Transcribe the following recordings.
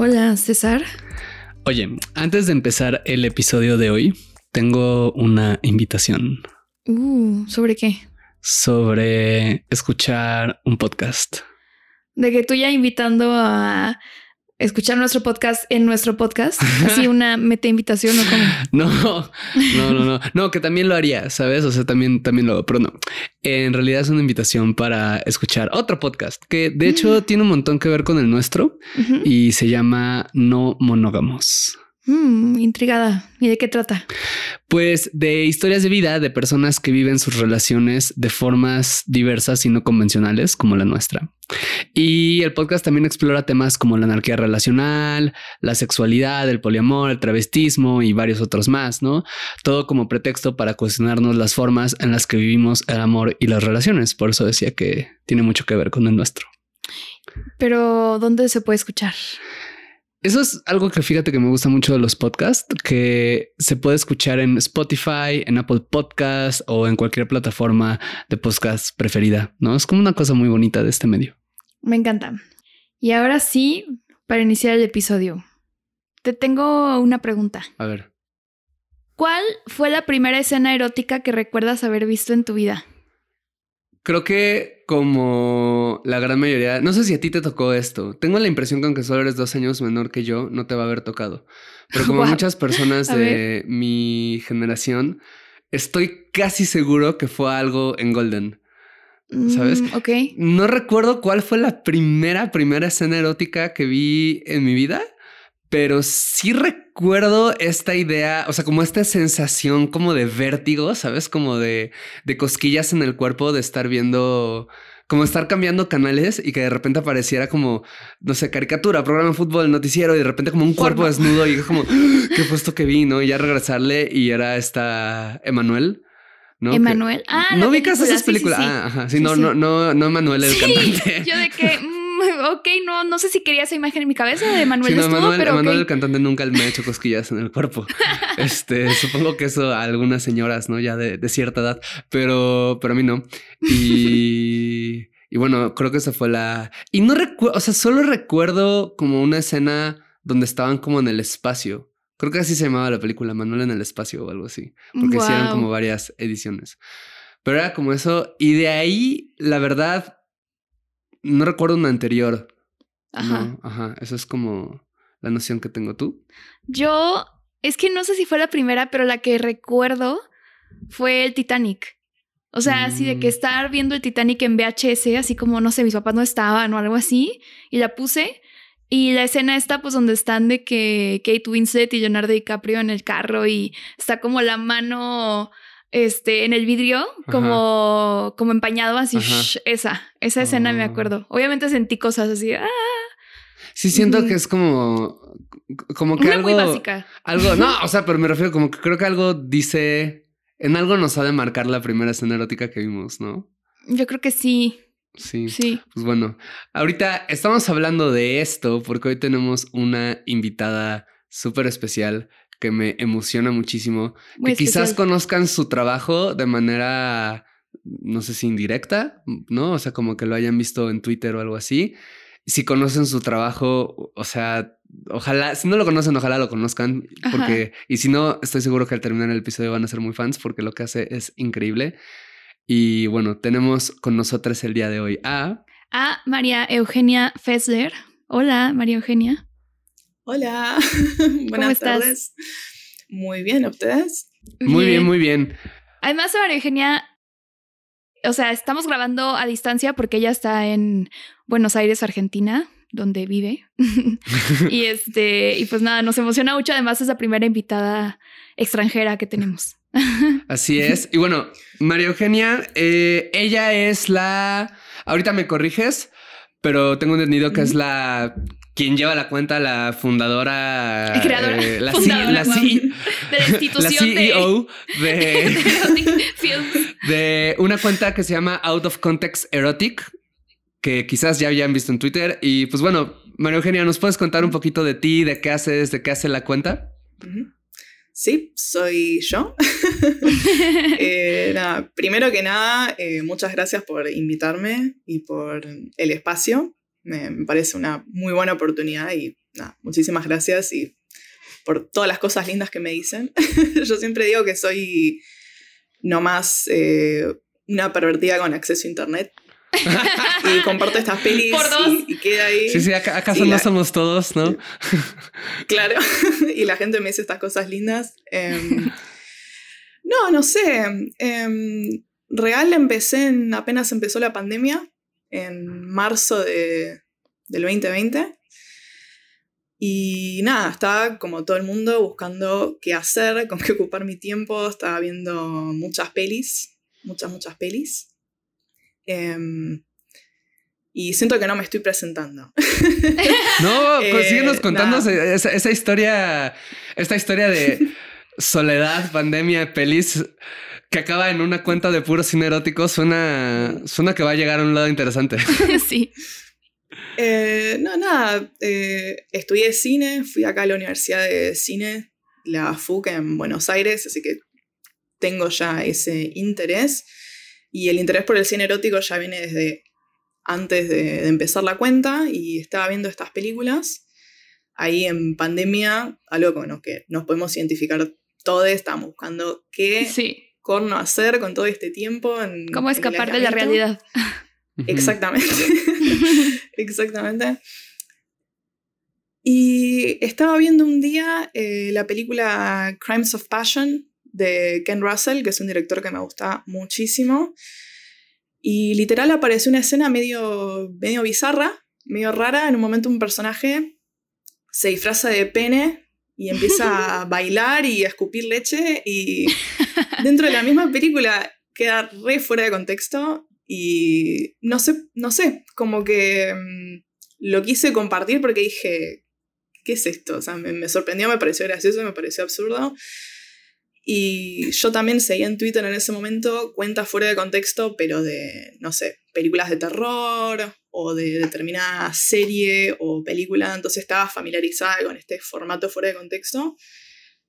Hola, César. Oye, antes de empezar el episodio de hoy, tengo una invitación Uh, ¿sobre qué? sobre escuchar un podcast. De que tú ya invitando a escuchar nuestro podcast en nuestro podcast. Así una meta invitación o como. No, no, no, no, no, que también lo haría, ¿sabes? O sea, también, también lo hago, pero no. En realidad es una invitación para escuchar otro podcast que de hecho tiene un montón que ver con el nuestro y se llama No Monógamos. Mm, intrigada. ¿Y de qué trata? Pues de historias de vida de personas que viven sus relaciones de formas diversas y no convencionales como la nuestra. Y el podcast también explora temas como la anarquía relacional, la sexualidad, el poliamor, el travestismo y varios otros más, ¿no? Todo como pretexto para cuestionarnos las formas en las que vivimos el amor y las relaciones. Por eso decía que tiene mucho que ver con el nuestro. Pero, ¿dónde se puede escuchar? Eso es algo que fíjate que me gusta mucho de los podcasts, que se puede escuchar en Spotify, en Apple Podcast o en cualquier plataforma de podcast preferida, ¿no? Es como una cosa muy bonita de este medio. Me encanta. Y ahora sí, para iniciar el episodio, te tengo una pregunta. A ver, ¿Cuál fue la primera escena erótica que recuerdas haber visto en tu vida? Creo que como la gran mayoría, no sé si a ti te tocó esto, tengo la impresión que aunque solo eres dos años menor que yo, no te va a haber tocado, pero como Guau. muchas personas de mi generación, estoy casi seguro que fue algo en Golden. ¿Sabes? Mm, ok. No recuerdo cuál fue la primera, primera escena erótica que vi en mi vida, pero sí recuerdo esta idea, o sea, como esta sensación como de vértigo, ¿sabes? Como de, de cosquillas en el cuerpo, de estar viendo, como estar cambiando canales y que de repente apareciera como, no sé, caricatura, programa de fútbol, noticiero y de repente como un cuerpo Porno. desnudo y como. ¿qué fue esto que vi? ¿No? Y ya regresarle y era esta Emanuel. ¿no? Emanuel. Ah, ¿No ubicas esas sí, sí, películas? sí. Ah, ajá. Sí, Sí, no, sí. no, no, no Manuel el Sí, cantante. yo de que, ok, no, no sé si quería esa imagen en mi cabeza de Manuel Sí, no, Manuel, pero Manuel el cantante nunca me ha hecho cosquillas en el cuerpo. Este, supongo que eso a algunas señoras, ¿no? Ya de, de cierta edad, pero, pero a mí no. Y, y bueno, creo que esa fue la... Y no recuerdo, o sea, solo recuerdo como una escena donde estaban como en el espacio. Creo que así se llamaba la película, Manuel en el espacio o algo así. Porque hicieron como varias ediciones. Pero era como eso. Y de ahí, la verdad, no recuerdo una anterior. Ajá. No, ajá. Eso es como la noción que tengo tú. Yo, es que no sé si fue la primera, pero la que recuerdo fue el Titanic. O sea, así de que Mm. estar viendo el Titanic en VHS, así como, no sé, mis papás no estaban o algo así, y la puse. Y la escena está, pues, donde están de que Kate Winslet y Leonardo DiCaprio en el carro y está como la mano, este, en el vidrio, como, como empañado, así, shh, esa, esa escena me Oh. acuerdo. Obviamente sentí cosas así, ah, Sí, siento que es como. Como que una algo. muy básica. Algo. No, o sea, pero me refiero como que creo que algo dice. En algo nos ha de marcar la primera escena erótica que vimos, ¿no? Yo creo que sí, Sí. sí. Pues bueno, ahorita estamos hablando de esto porque hoy tenemos una invitada súper especial que me emociona muchísimo. Muy que quizás conozcan su trabajo de manera, no sé si indirecta, ¿no? O sea, como que lo hayan visto en Twitter o algo así. Si conocen su trabajo, o sea, ojalá, si no lo conocen, ojalá lo conozcan, porque, y si no, estoy seguro que al terminar el episodio van a ser muy fans porque lo que hace es increíble. Y bueno, tenemos con nosotras el día de hoy a... a María Eugenia Fessler. Hola, María Eugenia. Hola, buenas tardes. Muy bien, ¿ustedes? Muy bien, muy bien. Además, María Eugenia, o sea, estamos grabando a distancia porque ella está en Buenos Aires, Argentina, donde vive. y este, y pues nada, nos emociona mucho. Además, es la primera invitada extranjera que tenemos. Así es. Y bueno, María Eugenia, eh, ella es la. Ahorita me corriges, pero tengo entendido que es la quien lleva la cuenta, la fundadora, creadora, eh, la, fundadora, la, de la institución la CEO de, de, de, una cuenta que se llama Out of Context Erotic, que quizás ya hayan visto en Twitter. Y pues bueno, María Eugenia, ¿nos puedes contar un poquito de ti, de qué haces, de qué hace la cuenta? Sí, soy yo. eh, nada, primero que nada, eh, muchas gracias por invitarme y por el espacio. Me, me, parece una muy buena oportunidad y nada, muchísimas gracias y por todas las cosas lindas que me dicen. yo siempre digo que soy nomás eh, una pervertida con acceso a internet. y comparto estas pelis y, y, queda ahí. Sí, sí, acá, acaso sí, no la... somos todos, ¿no? claro, y la gente me dice estas cosas lindas. Eh, no, no sé. Eh, real empecé en, apenas empezó la pandemia, en marzo de, del 2020. Y nada, estaba como todo el mundo buscando qué hacer, con qué ocupar mi tiempo. Estaba viendo muchas pelis, muchas, muchas pelis. Eh, y siento que no me estoy presentando. No, pues eh, síguenos contando esa, esa, historia, esta historia de soledad, pandemia, pelis que acaba en una cuenta de puro cine erótico. Suena, suena que va a llegar a un lado interesante. sí. Eh, no, nada. Eh, estudié cine, fui acá a la Universidad de Cine, la FUC en Buenos Aires, así que tengo ya ese interés. Y el interés por el cine erótico ya viene desde antes de, de, empezar la cuenta y estaba viendo estas películas. Ahí en pandemia, algo con lo que nos podemos identificar todos, estábamos buscando qué sí. Corno hacer con todo este tiempo. En, ¿Cómo escapar de la realidad? Exactamente. Exactamente. Y estaba viendo un día eh, la película Crimes of Passion de Ken Russell, que es un director que me gusta muchísimo. Y literal apareció una escena medio, medio bizarra, medio rara. En un momento un personaje se disfraza de pene y empieza a bailar y a escupir leche. Y dentro de la misma película queda re fuera de contexto. Y no sé, no sé, como que mmm, lo quise compartir porque dije, ¿qué es esto? O sea, me, me sorprendió, me pareció gracioso, me pareció absurdo. Y yo también seguía en Twitter en ese momento cuentas fuera de contexto, pero de, no sé, películas de terror o de determinada serie o película. Entonces estaba familiarizada con este formato fuera de contexto.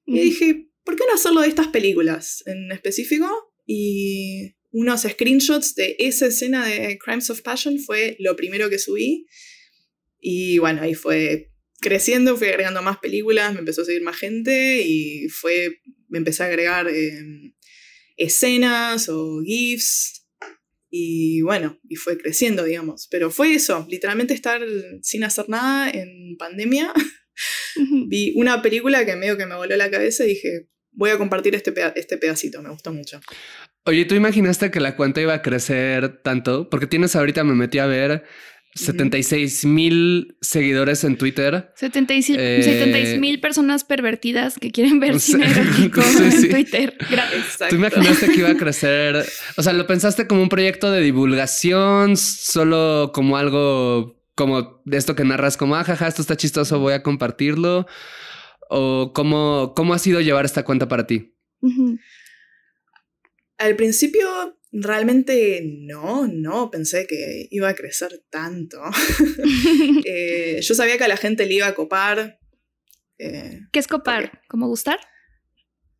Mm. Y dije, ¿por qué no hacerlo de estas películas en específico? Y unos screenshots de esa escena de Crimes of Passion fue lo primero que subí. Y bueno, ahí fue creciendo, fui agregando más películas, me empezó a seguir más gente y fue me empecé a agregar eh, escenas o GIFs y bueno, y fue creciendo, digamos. Pero fue eso, literalmente estar sin hacer nada en pandemia. Vi una película que medio que me voló la cabeza y dije, voy a compartir este, peda este pedacito, me gustó mucho. Oye, ¿tú imaginaste que la cuenta iba a crecer tanto? Porque tienes ahorita, me metí a ver 76 mil seguidores en Twitter. 76 eh, mil personas pervertidas que quieren ver cine erótico sí, en sí. Twitter. Gracias. ¿Tú imaginaste que iba a crecer? O sea, ¿lo pensaste como un proyecto de divulgación? ¿Solo como algo como de esto que narras como, ah, jaja, esto está chistoso, voy a compartirlo? ¿O cómo, cómo ha sido llevar esta cuenta para ti? Uh -huh. Al principio Realmente no, no pensé que iba a crecer tanto. eh, yo sabía que a la gente le iba a copar. Eh, ¿Qué es copar? Porque... ¿Cómo gustar?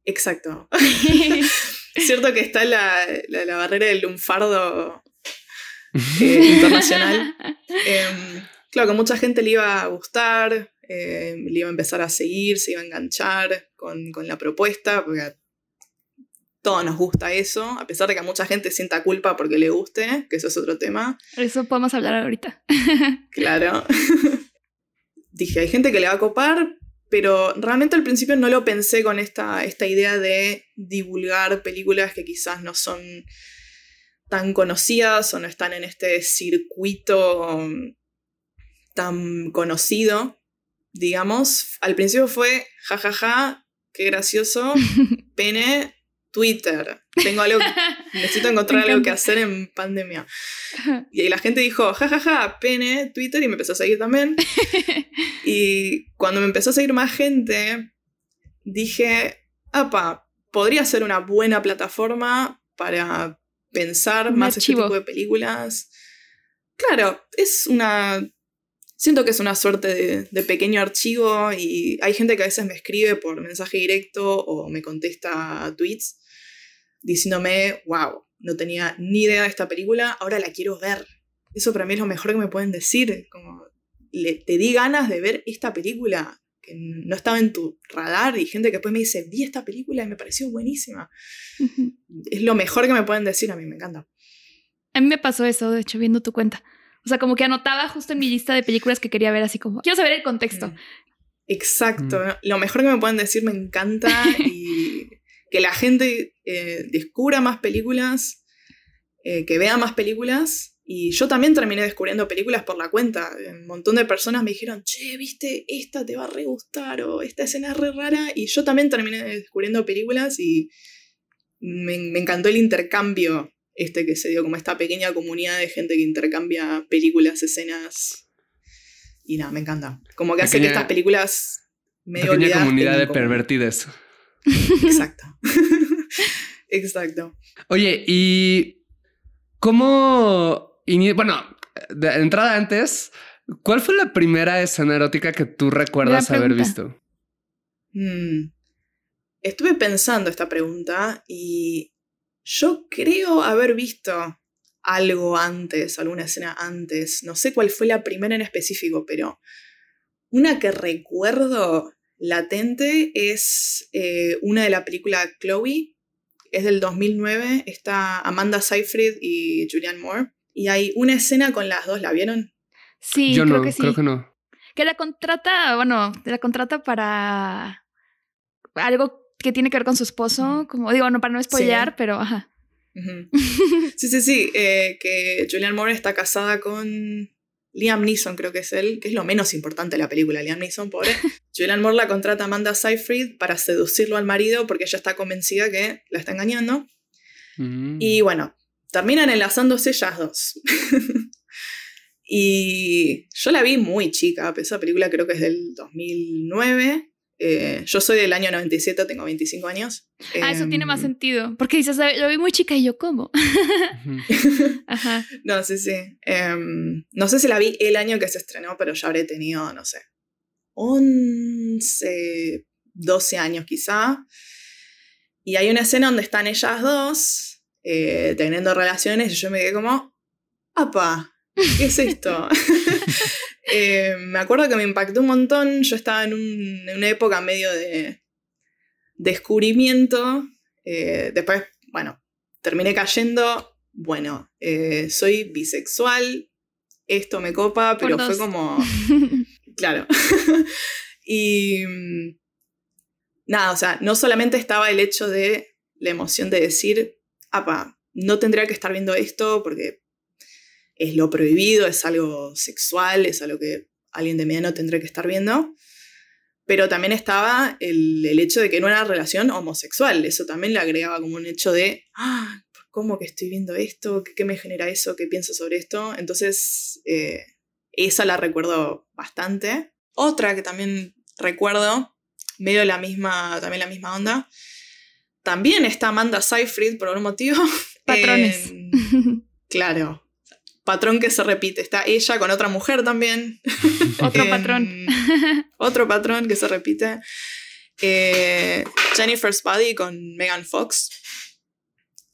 Exacto. es cierto que está la, la, la barrera del lunfardo eh, internacional. Eh, claro, que mucha gente le iba a gustar, eh, le iba a empezar a seguir, se iba a enganchar con, con la propuesta, porque todos nos gusta eso, a pesar de que a mucha gente sienta culpa porque le guste, que eso es otro tema. Eso podemos hablar ahorita. Claro. Dije, hay gente que le va a copar, pero realmente al principio no lo pensé con esta, esta idea de divulgar películas que quizás no son tan conocidas o no están en este circuito tan conocido, digamos. Al principio fue, jajaja, ja, ja, qué gracioso, pene, Twitter. Tengo algo, necesito encontrar algo que hacer en pandemia. Y la gente dijo, jajaja, ja, ja, pene, Twitter, y me empezó a seguir también. y cuando me empezó a seguir más gente, dije, apa, podría ser una buena plataforma para pensar más este tipo de películas. Claro, es una siento que es una suerte de, pequeño archivo y hay gente que a veces me escribe por mensaje directo o me contesta tweets diciéndome, wow, no tenía ni idea de esta película, ahora la quiero ver. Eso para mí es lo mejor que me pueden decir, como le, te di ganas de ver esta película que no estaba en tu radar y gente que después me dice, vi esta película y me pareció buenísima. Es lo mejor que me pueden decir, a mí me encanta. A mí me pasó eso, de hecho, viendo tu cuenta. O sea, como que anotaba justo en mi lista de películas que quería ver, así como, quiero saber el contexto. Exacto. Mm. Lo mejor que me pueden decir me encanta y que la gente eh, descubra más películas, eh, que vea más películas. Y yo también terminé descubriendo películas por la cuenta. Un montón de personas me dijeron, che, viste, esta te va a re gustar o esta escena es re rara. Y yo también terminé descubriendo películas y me, me encantó el intercambio este que se dio como esta pequeña comunidad de gente que intercambia películas, escenas. Y nada, me encanta. Como que hace que estas películas medio Pequeña comunidad de pervertidas. Exacto. Exacto. Oye, ¿y cómo... Bueno, de entrada antes, ¿cuál fue la primera escena erótica que tú recuerdas haber visto? Mm. Estuve pensando esta pregunta y yo creo haber visto algo antes, alguna escena antes. No sé cuál fue la primera en específico, pero una que recuerdo latente es eh, una de la película Chloe. Es del 2009. Está Amanda Seyfried y Julianne Moore. Y hay una escena con las dos. ¿La vieron? Sí, Yo creo no, que sí. Creo que no. Que la contrata, bueno, la contrata para algo que tiene que ver con su esposo, como digo, no para no spoilear, pero ajá. Sí, sí, sí, eh, que Julianne Moore está casada con Liam Neeson, creo que es él, que es lo menos importante de la película, Liam Neeson, pobre. Julianne Moore la contrata a Amanda Seyfried para seducirlo al marido porque ella está convencida que la está engañando. Mm. Y bueno, terminan enlazándose ellas dos. y yo la vi muy chica, esa película creo que es del 2009. Eh, yo soy del año 97, tengo 25 años. Ah, eso tiene más em, sentido. Porque dices, lo vi muy chica y yo, ¿cómo? Ajá. No, sí, sí. Em, no sé si la vi el año que se estrenó, pero ya habré tenido, no sé, 11, 12 años quizá. Y hay una escena donde están ellas dos eh, teniendo relaciones y yo me quedé como, ¡apa! ¿Qué es esto? Eh, me acuerdo que me impactó un montón. Yo estaba en, una época medio de descubrimiento. Eh, después, bueno, terminé cayendo. Bueno, eh, soy bisexual. Esto me copa, pero fue como. claro. y. Nada, o sea, no solamente estaba el hecho de la emoción de decir, apa, no tendría que estar viendo esto porque es lo prohibido, es algo sexual, es algo que alguien de mediano tendría que estar viendo. Pero también estaba el, hecho de que no era relación homosexual. Eso también le agregaba como un hecho de, ah, ¿cómo que estoy viendo esto? ¿Qué, me genera eso? ¿Qué pienso sobre esto? Entonces, eh, esa la recuerdo bastante. Otra que también recuerdo, medio la misma, también la misma onda, también está Amanda Seyfried por algún motivo. Patrones. claro, patrón que se repite. Está ella con otra mujer también. otro patrón. otro patrón que se repite. Eh, Jennifer's Body con Megan Fox.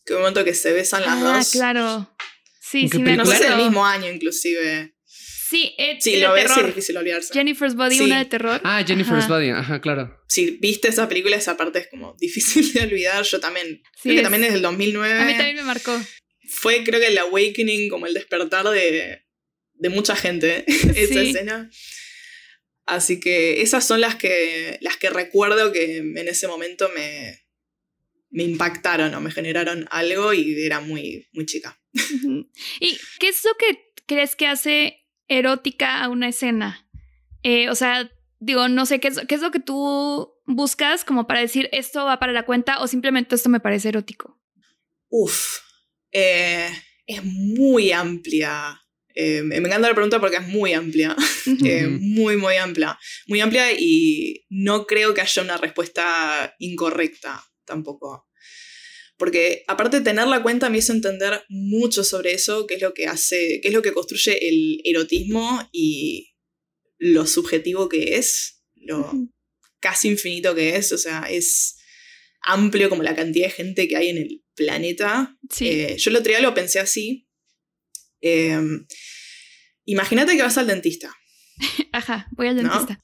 Que un momento que se besan las ah, dos. claro. Sí, sí, me No sé el mismo año, inclusive. Sí, eh, Sí, de lo ves es difícil olvidarse. Jennifer's Body, Sí. una de terror. Ah, Jennifer's Ajá. Body. Ajá, claro. Si viste esa película, esa parte es como difícil de olvidar. Yo también. Sí, creo que es- también es del 2009. A mí también me marcó. Fue, creo que el awakening, como el despertar de, de mucha gente, esa Sí. escena. Así que esas son las que, las que recuerdo que en ese momento me, me impactaron o me generaron algo y era muy, muy chica. ¿Y qué es lo que crees que hace erótica a una escena? Eh, o sea, digo, no sé, ¿qué es, ¿qué es lo que tú buscas como para decir esto va para la cuenta o simplemente esto me parece erótico? Uf, eh, es muy amplia. Eh, me encanta la pregunta porque es muy amplia. Eh, muy, muy amplia. Muy amplia y no creo que haya una respuesta incorrecta tampoco. Porque aparte de tener la cuenta me hizo entender mucho sobre eso, qué es lo que hace, qué es lo que construye el erotismo y lo subjetivo que es, lo casi infinito que es, o sea, es amplio como la cantidad de gente que hay en el planeta. Sí. Eh, yo el otro día lo pensé así. Eh, Imagínate que vas al dentista. Ajá, voy al ¿no? dentista.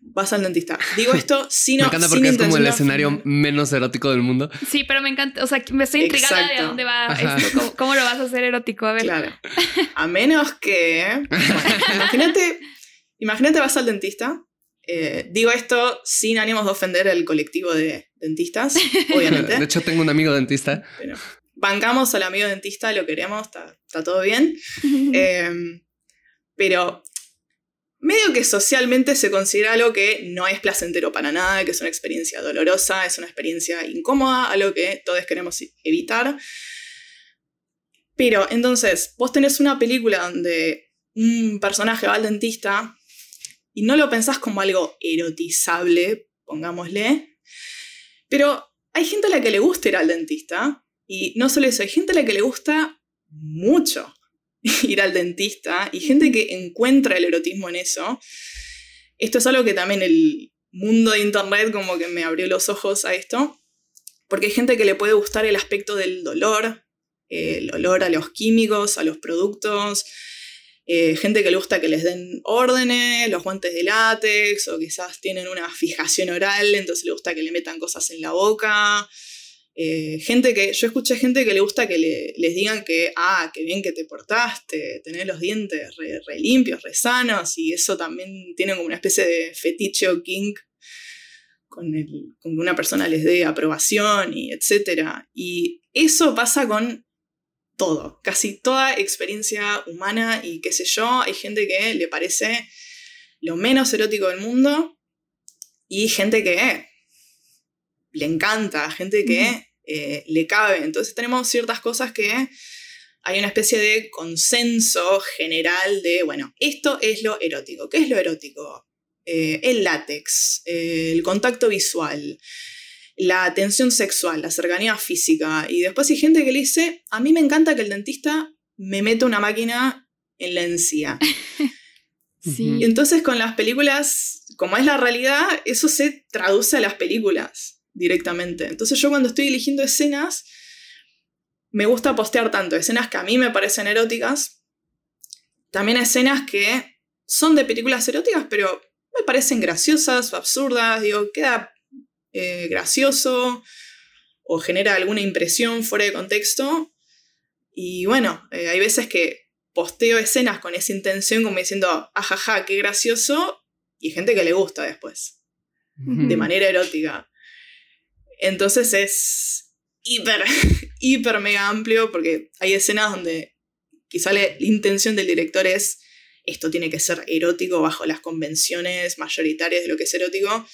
Vas al dentista. Digo esto sin Me encanta porque es como el escenario menos erótico del mundo. Sí, pero me encanta, o sea, me estoy intrigada de dónde va Ajá. esto, cómo, cómo lo vas a hacer erótico. A ver. Claro. A menos que. bueno, imagínate, imagínate vas al dentista. Eh, digo esto sin ánimos de ofender al colectivo de dentistas, obviamente. De hecho, tengo un amigo dentista. pero bancamos al amigo dentista, lo queremos, está, está todo bien. Eh, pero medio que socialmente se considera algo que no es placentero para nada, que es una experiencia dolorosa, es una experiencia incómoda, algo que todos queremos evitar. Pero entonces, vos tenés una película donde un personaje va al dentista y no lo pensás como algo erotizable, pongámosle, pero hay gente a la que le gusta ir al dentista y no solo eso, hay gente a la que le gusta mucho ir al dentista y gente que encuentra el erotismo en eso. Esto es algo que también el mundo de internet como que me abrió los ojos a esto, porque hay gente que le puede gustar el aspecto del dolor, el olor a los químicos, a los productos, eh, gente que le gusta que les den órdenes, los guantes de látex, o quizás tienen una fijación oral, entonces le gusta que le metan cosas en la boca. Eh, gente que, yo escuché gente que le gusta que le- les digan que, ah, qué bien que te portaste, tenés los dientes re, limpios, re sanos, y eso también tiene como una especie de fetiche o kink con, con que una persona les dé aprobación y etcétera. Y eso pasa con todo, casi toda experiencia humana y qué sé yo, hay gente que le parece lo menos erótico del mundo y gente que le encanta, gente que Ujú. eh, le cabe. Entonces tenemos ciertas cosas que hay una especie de consenso general de, bueno, esto es lo erótico. ¿Qué es lo erótico? Eh, el látex, eh, el contacto visual, la atención sexual, la cercanía física. Y después hay gente que le dice, a mí me encanta que el dentista me meta una máquina en la encía. Sí. Y entonces con las películas, como es la realidad, eso se traduce a las películas directamente. Entonces yo cuando estoy eligiendo escenas, me gusta postear tanto escenas que a mí me parecen eróticas, también escenas que son de películas eróticas, pero me parecen graciosas o absurdas, digo, queda eh, gracioso o genera alguna impresión fuera de contexto. Y bueno, eh, hay veces que posteo escenas con esa intención como diciendo, ajaja, qué gracioso, y gente que le gusta después, de manera erótica. Entonces es hiper, hiper mega amplio porque hay escenas donde quizá la la intención del director es esto tiene que ser erótico bajo las convenciones mayoritarias de lo que es erótico.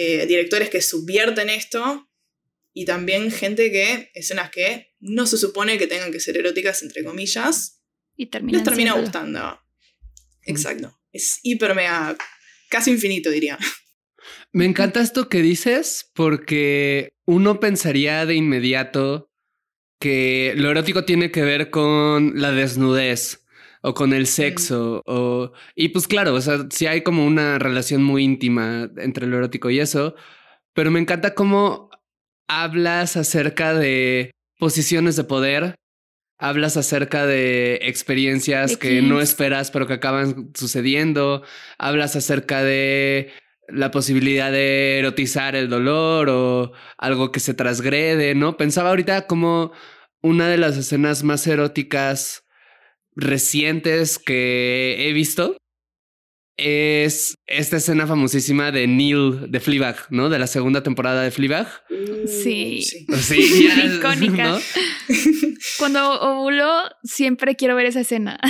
Eh, directores que subvierten esto y también gente que, escenas que no se supone que tengan que ser eróticas, entre comillas, Y les termina gustando. Exacto. Es hiper mega, casi infinito diría. Me encanta esto que dices porque uno pensaría de inmediato que lo erótico tiene que ver con la desnudez o con el sexo o y pues claro, o sea, sí hay como una relación muy íntima entre lo erótico y eso, pero me encanta cómo hablas acerca de posiciones de poder Hablas acerca de experiencias que no esperas pero que acaban sucediendo. Hablas acerca de la posibilidad de erotizar el dolor o algo que se transgrede, ¿no? Pensaba ahorita como una de las escenas más eróticas recientes que he visto es esta escena famosísima de Neil de Fleabag, ¿no? De la segunda temporada de Fleabag. Sí. Sí, ya, Icónica. ¿no? Cuando ovulo, siempre quiero ver esa escena.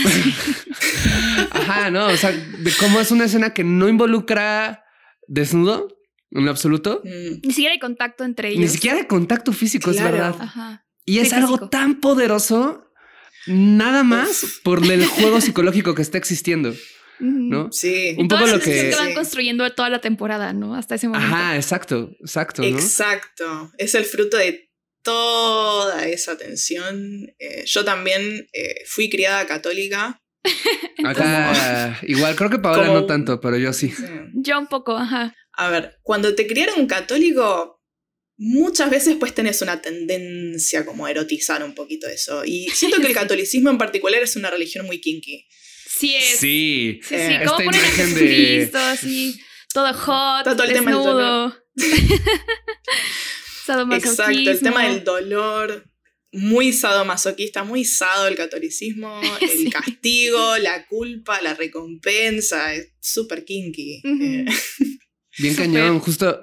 Ajá, no, o sea, de cómo es una escena que no involucra desnudo en lo absoluto. Mm, Ni siquiera hay contacto entre ellos. Ni siquiera hay contacto físico, Claro. es verdad. Ajá. Y es Sí, algo físico. tan poderoso, nada más por el juego psicológico que está existiendo. ¿no? Sí. Un poco lo que- que van construyendo toda la temporada, ¿no? Hasta ese momento. Ajá, exacto, exacto, ¿no? Exacto. Es el fruto de toda esa tensión. Eh, yo también eh, fui criada católica. Acá, igual, creo que Paola Como- no tanto, pero yo sí. Sí. Yo un poco, ajá. A ver, cuando te criaron católico, muchas veces pues tenés una tendencia como a erotizar un poquito eso. Y siento que el catolicismo en particular es una religión muy kinky. Sí es. Sí, Sí, sí. Eh, ¿Cómo esta ponen a imagen de- Jesucristo así? Todo hot, todo el tema del desnudo. Exacto, el tema del dolor. Muy sadomasoquista, muy sado el catolicismo, el Sí. castigo, la culpa, la recompensa, es súper kinky. Eh, bien cañón, justo.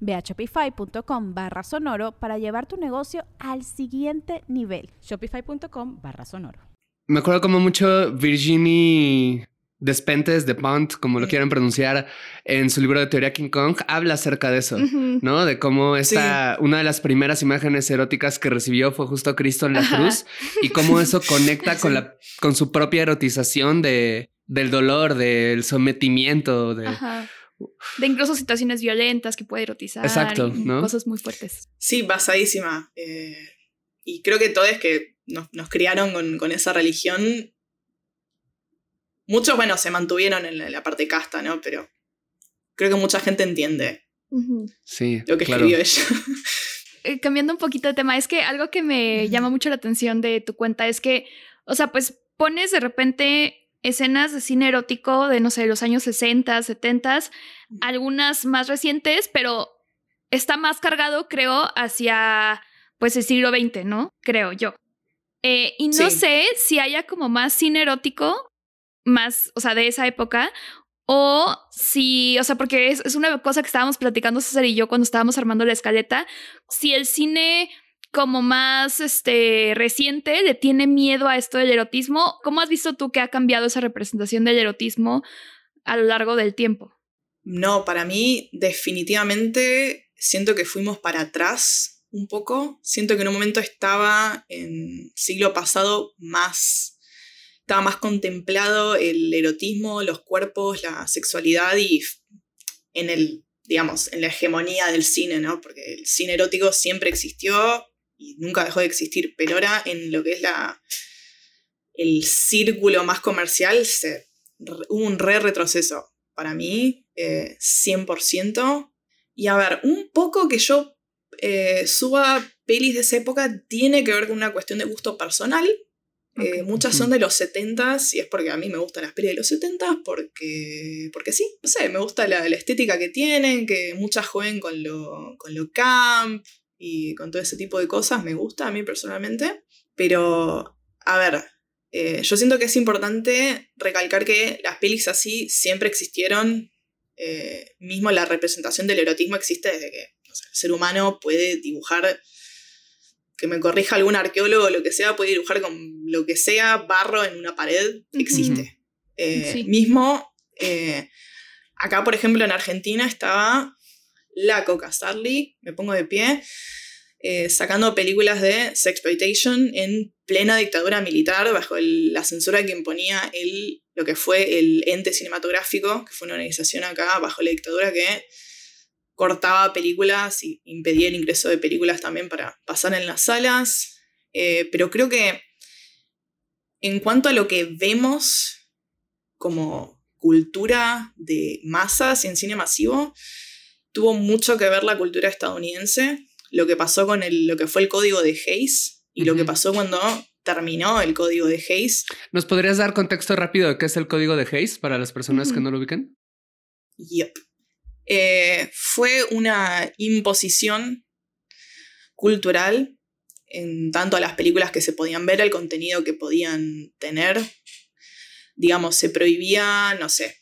Ve a shopify.com barra sonoro para llevar tu negocio al siguiente nivel. Shopify.com barra sonoro. Me acuerdo como mucho Virginie Despentes de Pont, como lo quieran pronunciar, en su libro de teoría King Kong, habla acerca de eso. ¿no? De cómo esta, una de las primeras imágenes eróticas que recibió fue justo Cristo en la Ajá. cruz y cómo eso conecta con, la, con su propia erotización de, del dolor, del sometimiento, de... Ajá. De incluso situaciones violentas que puede erotizar. Exacto, ¿no? Cosas muy fuertes. Sí, basadísima. Eh, y creo que todos que nos, nos criaron con, con esa religión, muchos, bueno, se mantuvieron en la, en la parte casta, ¿no? Pero creo que mucha gente entiende. Sí, lo que claro. escribió ella. Eh, cambiando un poquito de tema, es que algo que me llama mucho la atención de tu cuenta es que, o sea, pues pones de repente escenas de cine erótico de, no sé, los años 60, 70, algunas más recientes, pero está más cargado, creo, hacia, pues, el siglo XX, ¿no? Creo yo. Eh, y no Sí. sé si haya como más cine erótico, más, o sea, de esa época, o si, o sea, porque es, es una cosa que estábamos platicando César y yo cuando estábamos armando la escaleta, si el cine como más este reciente le tiene miedo a esto del erotismo, ¿cómo has visto tú que ha cambiado esa representación del erotismo a lo largo del tiempo? No, para mí definitivamente siento que fuimos para atrás un poco. Siento que en un momento estaba en siglo pasado más estaba más contemplado el erotismo, los cuerpos, la sexualidad y en el digamos, en la hegemonía del cine, ¿no? Porque el cine erótico siempre existió y nunca dejó de existir, pero ahora en lo que es la el círculo más comercial se, hubo un re retroceso para mí, eh, 100%. Y a ver, un poco que yo eh, suba pelis de esa época tiene que ver con una cuestión de gusto personal. Eh, muchas son de los 70s y es porque a mí me gustan las pelis de los 70s porque, porque sí, no sé, me gusta la, la estética que tienen, que muchas jueguen con lo, con lo camp y con todo ese tipo de cosas, me gusta a mí personalmente. Pero, a ver, eh, yo siento que es importante recalcar que las pelis así siempre existieron Eh, mismo la representación del erotismo existe desde que el ser humano puede dibujar, que me corrija algún arqueólogo o lo que sea, puede dibujar con lo que sea, barro en una pared, existe. Eh, mismo, eh, acá por ejemplo en Argentina estaba la Coca Starly, me pongo de pie, sacando películas de sexploitation en plena dictadura militar, bajo la censura que imponía el lo que fue el ente cinematográfico, que fue una organización acá bajo la dictadura que cortaba películas y impedía el ingreso de películas también para pasar en las salas. Eh, pero creo que en cuanto a lo que vemos como cultura de masas en cine masivo, tuvo mucho que ver la cultura estadounidense, lo que pasó con el, lo que fue el código de Hayes y lo que pasó cuando terminó el código de Hayes. ¿Nos podrías dar contexto rápido de qué es el código de Hayes para las personas que no lo ubican? Yep. Eh, fue una imposición cultural en tanto a las películas que se podían ver, el contenido que podían tener. Digamos, se prohibía, no sé,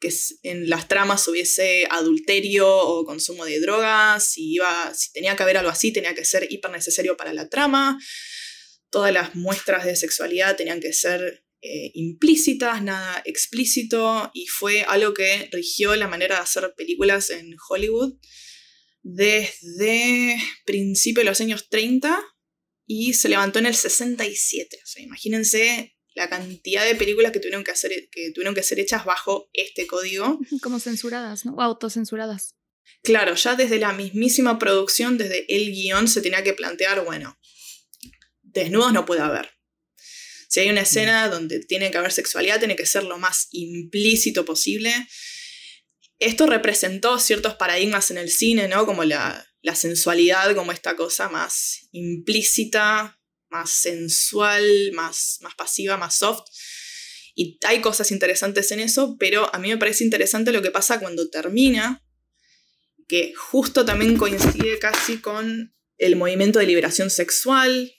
que en las tramas hubiese adulterio o consumo de drogas, si, iba, si tenía que haber algo así, tenía que ser hiper necesario para la trama todas las muestras de sexualidad tenían que ser eh, implícitas, nada explícito, y fue algo que rigió la manera de hacer películas en Hollywood desde principios de los años 30 y se levantó en el 67. O sea, imagínense la cantidad de películas que tuvieron que, hacer, que tuvieron que ser hechas bajo este código. Como censuradas, ¿no? O autocensuradas. Claro, ya desde la mismísima producción, desde el guion, se tenía que plantear, bueno, desnudos no puede haber. Si hay una escena donde tiene que haber sexualidad, tiene que ser lo más implícito posible. Esto representó ciertos paradigmas en el cine, ¿no? Como la, sensualidad, como esta cosa más implícita, más sensual, más, más pasiva, más soft. Y hay cosas interesantes en eso, pero a mí me parece interesante lo que pasa cuando termina, que justo también coincide casi con el movimiento de liberación sexual,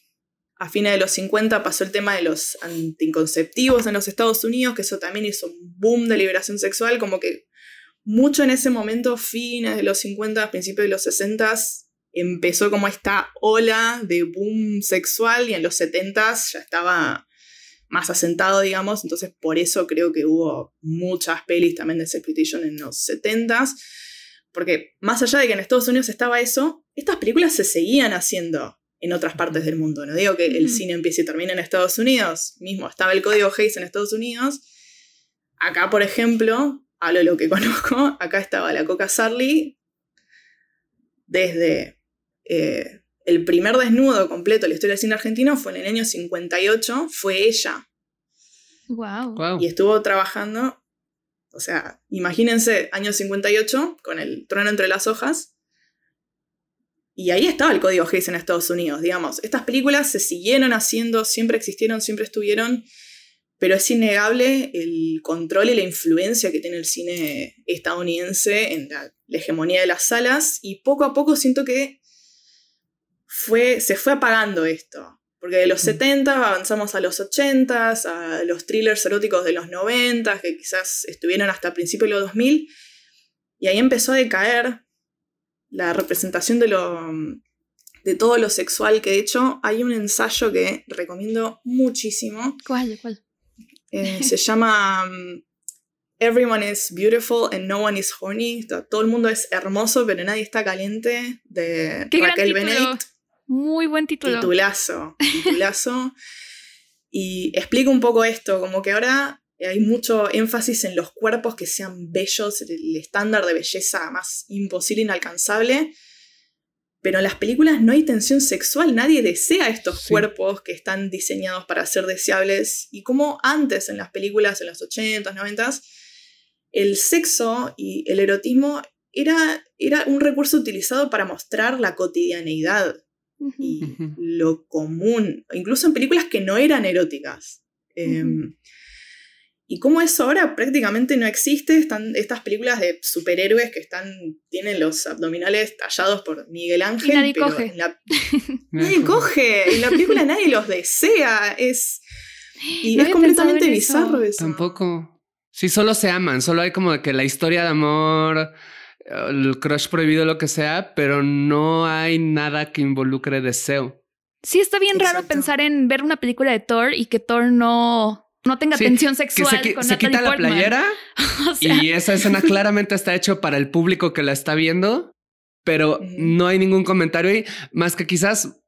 a fines de los 50 pasó el tema de los anticonceptivos en los Estados Unidos, que eso también hizo un boom de liberación sexual, como que mucho en ese momento, fines de los 50, principios de los 60, empezó como esta ola de boom sexual y en los 70 ya estaba más asentado, digamos, entonces por eso creo que hubo muchas pelis también de Sexploitation en los 70 porque más allá de que en Estados Unidos estaba eso, estas películas se seguían haciendo en otras partes del mundo. No digo que el cine empiece y termine en Estados Unidos, mismo estaba el código Hayes en Estados Unidos. Acá, por ejemplo, hablo de lo que conozco, acá estaba la Coca Sarli desde eh, el primer desnudo completo de la historia del cine argentino fue en el año 58, fue ella. Wow. Y estuvo trabajando, o sea, imagínense, año 58, con el trono entre las hojas, y ahí estaba el código Hayes en Estados Unidos, digamos. Estas películas se siguieron haciendo, siempre existieron, siempre estuvieron, pero es innegable el control y la influencia que tiene el cine estadounidense en la, hegemonía de las salas y poco a poco siento que fue, se fue apagando esto. Porque de los 70 mm. avanzamos a los 80, a los thrillers eróticos de los 90, que quizás estuvieron hasta principios de los 2000, y ahí empezó a decaer la representación de, lo, de todo lo sexual, que de hecho hay un ensayo que recomiendo muchísimo. ¿Cuál? ¿Cuál? Eh, se llama um, Everyone is Beautiful and No One is Horny. Todo el mundo es hermoso, pero nadie está caliente, de Raquel Benedict. Muy buen título. Titulazo, titulazo. y explica un poco esto, como que ahora hay mucho énfasis en los cuerpos que sean bellos, el estándar de belleza más imposible, inalcanzable. Pero en las películas no hay tensión sexual, nadie desea estos cuerpos que están diseñados para ser deseables. Y como antes en las películas, en los 80s, 90s, el sexo y el erotismo era, era un recurso utilizado para mostrar la cotidianeidad y lo común, incluso en películas que no eran eróticas. Y como eso ahora prácticamente no existe, están estas películas de superhéroes que están, tienen los abdominales tallados por Miguel Ángel. nadie coge. nadie coge. En la película nadie los desea. Es, y es completamente bizarro eso. Tampoco. Sí, solo se aman, solo hay como de que la historia de amor, el crush prohibido, lo que sea, pero no hay nada que involucre deseo. Sí, está bien raro pensar en ver una película de Thor y que Thor no, no tenga Sí, tensión Que sexual se, qui- con se Natalie quita la playera O sea, y esa escena claramente está hecho para el público que la está viendo, pero no hay ningún comentario ahí, más que quizás,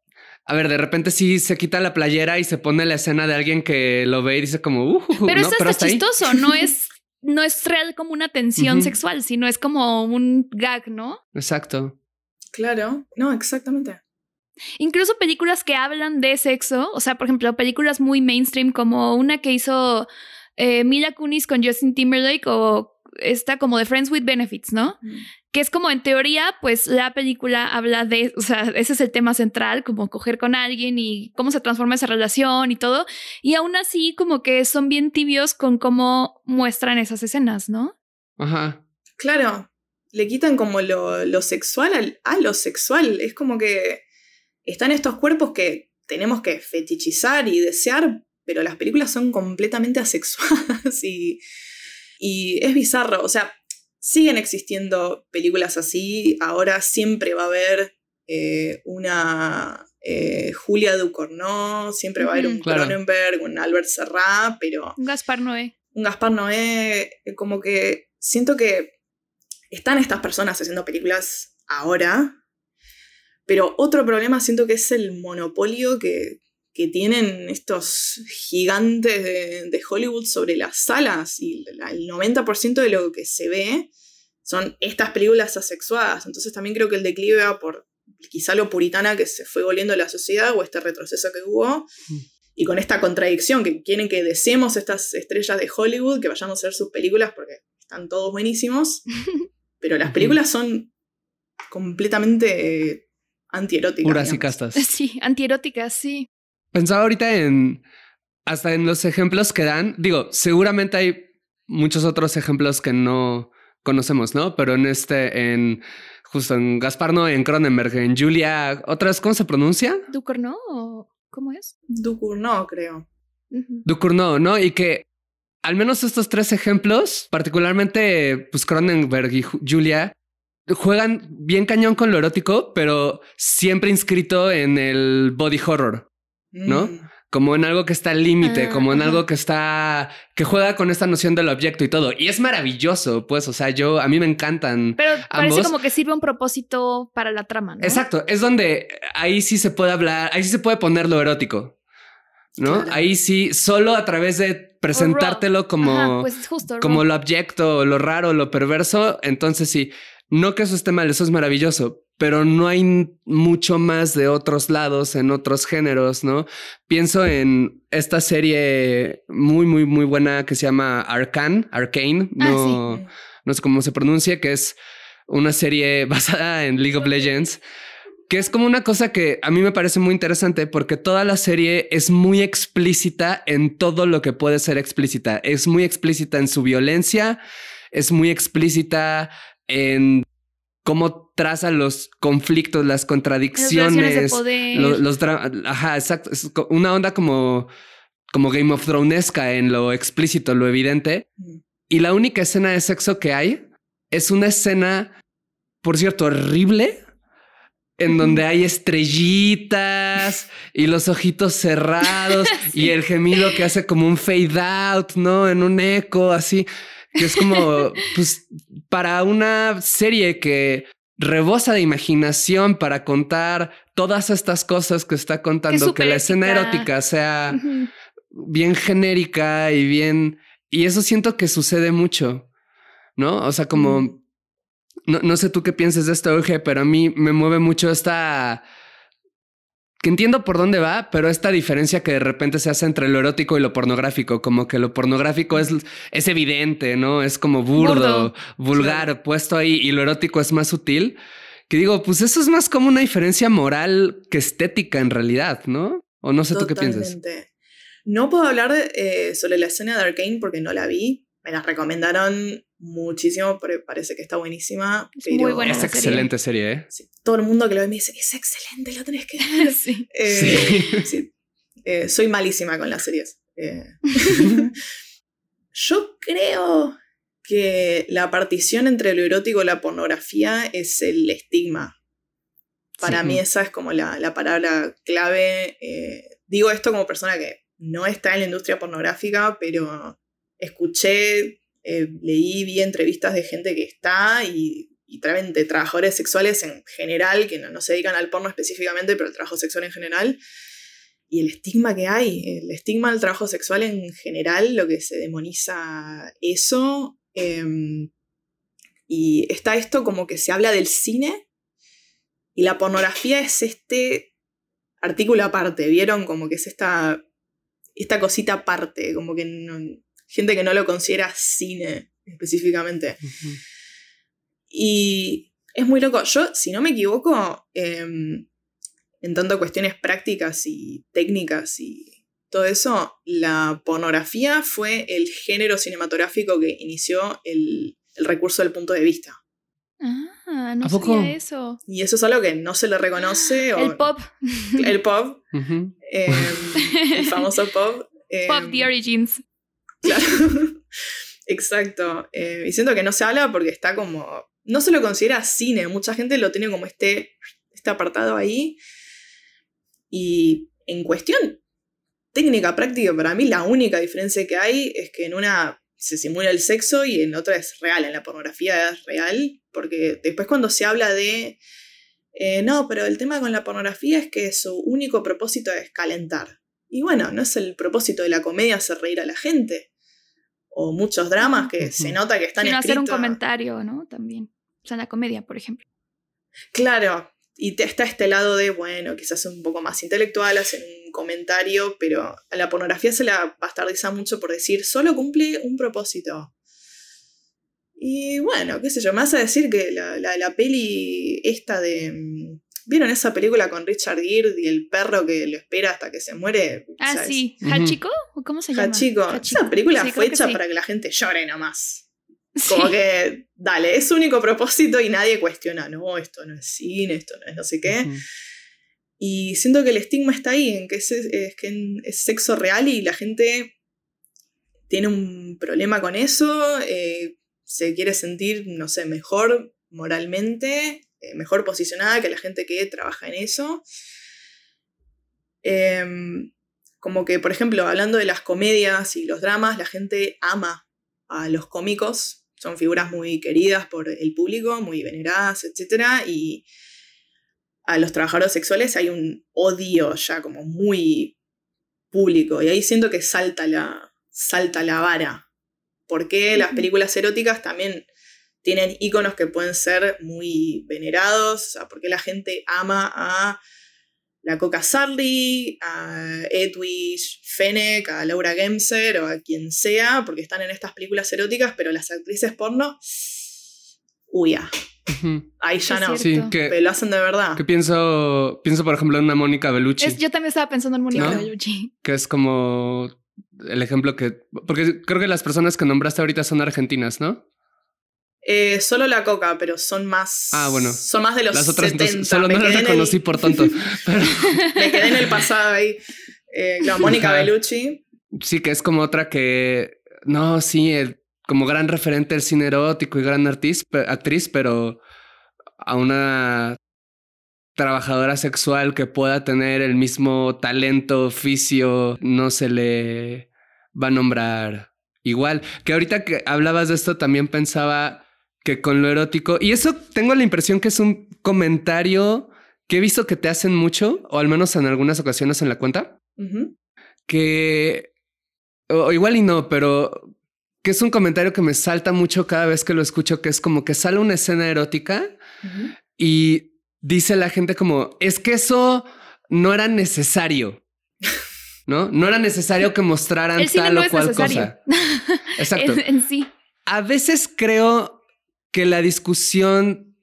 a ver, de repente sí se quita la playera y se pone la escena de alguien que lo ve y dice como, uh, pero no, eso pero está ahí. chistoso, no es, no es real como una tensión sexual, sino es como un gag, ¿no? Exacto. Claro, no, exactamente. Incluso películas que hablan de sexo, o sea, por ejemplo, películas muy mainstream como una que hizo eh, Mila Kunis con Justin Timberlake o esta como de Friends with Benefits, ¿no? Que es como en teoría, pues la película habla de, o sea, ese es el tema central, como coger con alguien y cómo se transforma esa relación y todo. Y aún así, como que son bien tibios con cómo muestran esas escenas, ¿no? Ajá. Claro, le quitan como lo, lo sexual al- a lo sexual. Es como que están estos cuerpos que tenemos que fetichizar y desear, pero las películas son completamente asexuadas y, y es bizarro. O sea, siguen existiendo películas así. Ahora siempre va a haber eh, una eh, Julia Ducournau, siempre va a haber un. Claro. Cronenberg, un Albert Serrat, pero Un Gaspar Noé. un Gaspar Noé, eh, como que siento que están estas personas haciendo películas ahora, pero otro problema siento que es el monopolio que, que tienen estos gigantes de, de Hollywood sobre las salas y la- el 90% de lo que se ve son estas películas asexuadas, entonces también creo que el declive va por quizá lo puritana que se fue volviendo la sociedad o este retroceso que hubo, y con esta contradicción que quieren que deseemos estas estrellas de Hollywood, que vayamos a ver sus películas porque están todos buenísimos, pero las películas son completamente eh, antieróticas. Puras y castas. Sí, antieróticas, sí. Pensaba ahorita en hasta en los ejemplos que dan. Digo, seguramente hay muchos otros ejemplos que no conocemos, ¿no? Pero en este, en justo en Gaspar no, en Cronenberg, en Julia, otras, ¿cómo se pronuncia? ¿Ducournau o cómo es? Ducournau, creo. Ujú. Ducournau, ¿no? Y que al menos estos tres ejemplos, particularmente pues Cronenberg y Ju- Julia, juegan bien cañón con lo erótico, pero siempre inscrito en el body horror. ¿No? Mm. como en algo que está al límite, Ah, como en algo que está, que juega con esta noción del objeto y todo. Y es maravilloso, pues, o sea, yo, a mí me encantan. Pero parece como que sirve un propósito para la trama, ¿no? Exacto, es donde ahí sí se puede hablar, ahí sí se puede poner lo erótico, ¿no? Claro. Ahí sí, solo a través de presentártelo como, Ajá, pues justo. como lo abyecto, lo raro, lo perverso, entonces sí, no que eso esté mal, eso es maravilloso, pero no hay mucho más de otros lados, en otros géneros, ¿no? Pienso en esta serie muy, muy, muy buena que se llama Arcane, Arcane, Ah, no, sí. no sé cómo se pronuncia, que es una serie basada en League of Legends, que es como una cosa que a mí me parece muy interesante porque toda la serie es muy explícita en todo lo que puede ser explícita. Es muy explícita en su violencia, es muy explícita en cómo traza los conflictos, las Las relaciones de contradicciones, los, dra- ajá, exacto, es una onda como como Game of Thronesca en lo explícito, lo evidente. Y la única escena de sexo que hay es una escena, por cierto, horrible, en donde hay estrellitas y los ojitos cerrados y el gemido que hace como un fade out, ¿no? En un eco así, que es como, pues, para una serie que rebosa de imaginación para contar todas estas cosas que está contando, que la escena erótica sea bien genérica y bien... Y eso siento que sucede mucho, ¿no? O sea, como... No, no sé tú qué piensas de esto, Euge, pero a mí me mueve mucho esta... Que entiendo por dónde va, pero esta diferencia que de repente se hace entre lo erótico y lo pornográfico, como que lo pornográfico es, es evidente, ¿no? Es como burdo, Burdo. vulgar, puesto ahí, y lo erótico es más sutil. Que digo, pues eso es más como una diferencia moral que estética en realidad, ¿no? O no sé tú qué piensas. Totalmente. No puedo hablar eh, sobre la escena de Arkane porque no la vi. Me la recomendaron muchísimo, pero parece que está buenísima. Pero- muy buena Es serie. excelente serie, ¿eh? Sí, todo el mundo que lo ve me dice, es excelente, la tenés que ver. sí. Eh, sí. Eh, soy malísima con las series. Eh, Yo creo que la partición entre lo erótico y la pornografía es el estigma. Para Sí. mí esa es como la, la palabra clave. Eh, digo esto como persona que no está en la industria pornográfica, pero escuché, eh, leí, vi entrevistas de gente que está y, y traen de trabajadores sexuales en general, que no, se dedican al porno específicamente, pero el trabajo sexual en general. Y el estigma que hay, el estigma del trabajo sexual en general, lo que se demoniza eso. em, y está esto como que se habla del cine y la pornografía es este artículo aparte, ¿vieron? Como que es esta, esta cosita aparte, como que no- gente que no lo considera cine específicamente. Y es muy loco. Yo, si no me equivoco, em, en tanto cuestiones prácticas y técnicas y todo eso, la pornografía fue el género cinematográfico que inició el, el recurso del punto de vista. Ah, no ¿A poco? sabía eso. Y eso es algo que no se le reconoce. o- El pop. El pop. Em, el famoso pop. Pop em, The Origins. Claro. Exacto. Eh, y siento que no se habla porque está como. No se lo considera cine. Mucha gente lo tiene como este, este apartado ahí. Y en cuestión técnica, práctica, para mí la única diferencia que hay es que en una se simula el sexo y en otra es real. En la pornografía es real. Porque después cuando se habla de. eh, no, pero el tema con la pornografía es que su único propósito es calentar. Y bueno, no es el propósito de la comedia hacer reír a la gente. O muchos dramas que se nota que están Sino hacer un escritos. comentario, ¿no? También. O sea, la comedia, por ejemplo. Claro, y te- está este lado de, bueno, quizás un poco más intelectual, hacen un comentario, pero a la pornografía se la bastardiza mucho por decir, solo cumple un propósito. Y bueno, qué sé yo, me vas a decir que la, la, la peli esta de... ¿Vieron esa película con Richard Gere y el perro que lo espera hasta que se muere? Ah, O sea, es- sí. ¿Hachiko? ¿O ¿Cómo se llama? Hachiko. Hachiko. Esa película Sí, fue hecha sí. para que la gente llore nomás. Sí. Como que, dale, es su único propósito y nadie cuestiona, no, esto no es cine, esto no es no sé qué. Y siento que el estigma está ahí, en que es, es que es sexo real y la gente tiene un problema con eso, eh, se quiere sentir, no sé, mejor moralmente, eh, mejor posicionada que la gente que trabaja en eso. Em, como que, por ejemplo, hablando de las comedias y los dramas, la gente ama a los cómicos, son figuras muy queridas por el público, muy veneradas, etc. Y a los trabajadores sexuales hay un odio ya como muy público y ahí siento que salta la, salta la vara. Porque las películas eróticas también tienen iconos que pueden ser muy venerados, o sea, porque la gente ama a la Coca Sarli, a Edwidge Fennec, a Laura Gemser o a quien sea, porque están en estas películas eróticas, pero las actrices porno, uy, ya, Ujú. ahí ya Es no. Sí, que, pero lo hacen de verdad. que pienso, pienso, por ejemplo, en una Mónica Bellucci, Es- yo también estaba pensando en Mónica ¿No? Bellucci. que es como el ejemplo que. Porque creo que las personas que nombraste ahorita son argentinas, ¿no? Eh, solo la coca, pero son más. Ah, bueno. Son más de los Las otras 70. entonces, solo me no las el- reconocí por tonto. Pero Me quedé en el pasado ahí. Eh, Mónica. Bellucci. sí que es como otra que. No, sí, el- como gran referente del cine erótico y gran artis- pe- actriz, pero a una trabajadora sexual que pueda tener el mismo talento, oficio, no se le va a nombrar igual. Que ahorita que hablabas de esto también pensaba que con lo erótico, y eso tengo la impresión que es un comentario que he visto que te hacen mucho, o al menos en algunas ocasiones en la cuenta, que, o igual y no, pero que es un comentario que me salta mucho cada vez que lo escucho, que es como que sale una escena erótica y dice la gente como, es que eso no era necesario. ¿No? No era necesario que mostraran tal no o cual necesario. cosa. Exacto. en, en sí. A veces creo que la discusión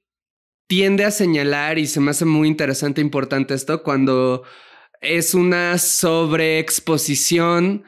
tiende a señalar, y se me hace muy interesante e importante esto, cuando es una sobreexposición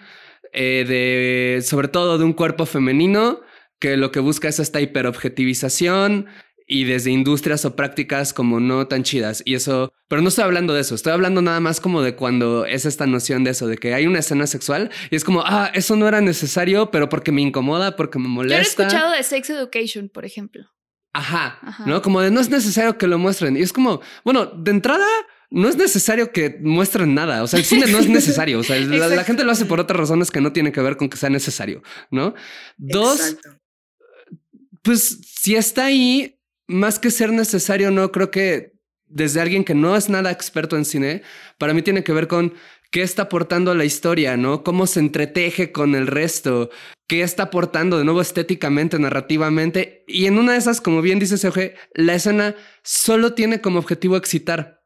eh, de, sobre todo de un cuerpo femenino, que lo que busca es esta hiperobjetivización y desde industrias o prácticas como no tan chidas. Y eso, pero no estoy hablando de eso, estoy hablando nada más como de cuando es esta noción de eso, de que hay una escena sexual y es como, ah, eso no era necesario, pero porque me incomoda, porque me molesta. Yo he escuchado de Sex Education, por ejemplo. Ajá, ¿no? Como de no es necesario que lo muestren. Y es como, bueno, de entrada no es necesario que muestren nada. O sea, el cine no es necesario. O sea, la, gente lo hace por otras razones que no tienen que ver con que sea necesario, ¿no? Dos, pues si está ahí, más que ser necesario, no creo que desde alguien que no es nada experto en cine, para mí tiene que ver con qué está aportando a la historia, ¿no? Cómo se entreteje con el resto, qué está aportando de nuevo estéticamente, narrativamente. Y en una de esas, como bien dice Sergio, la escena solo tiene como objetivo excitar.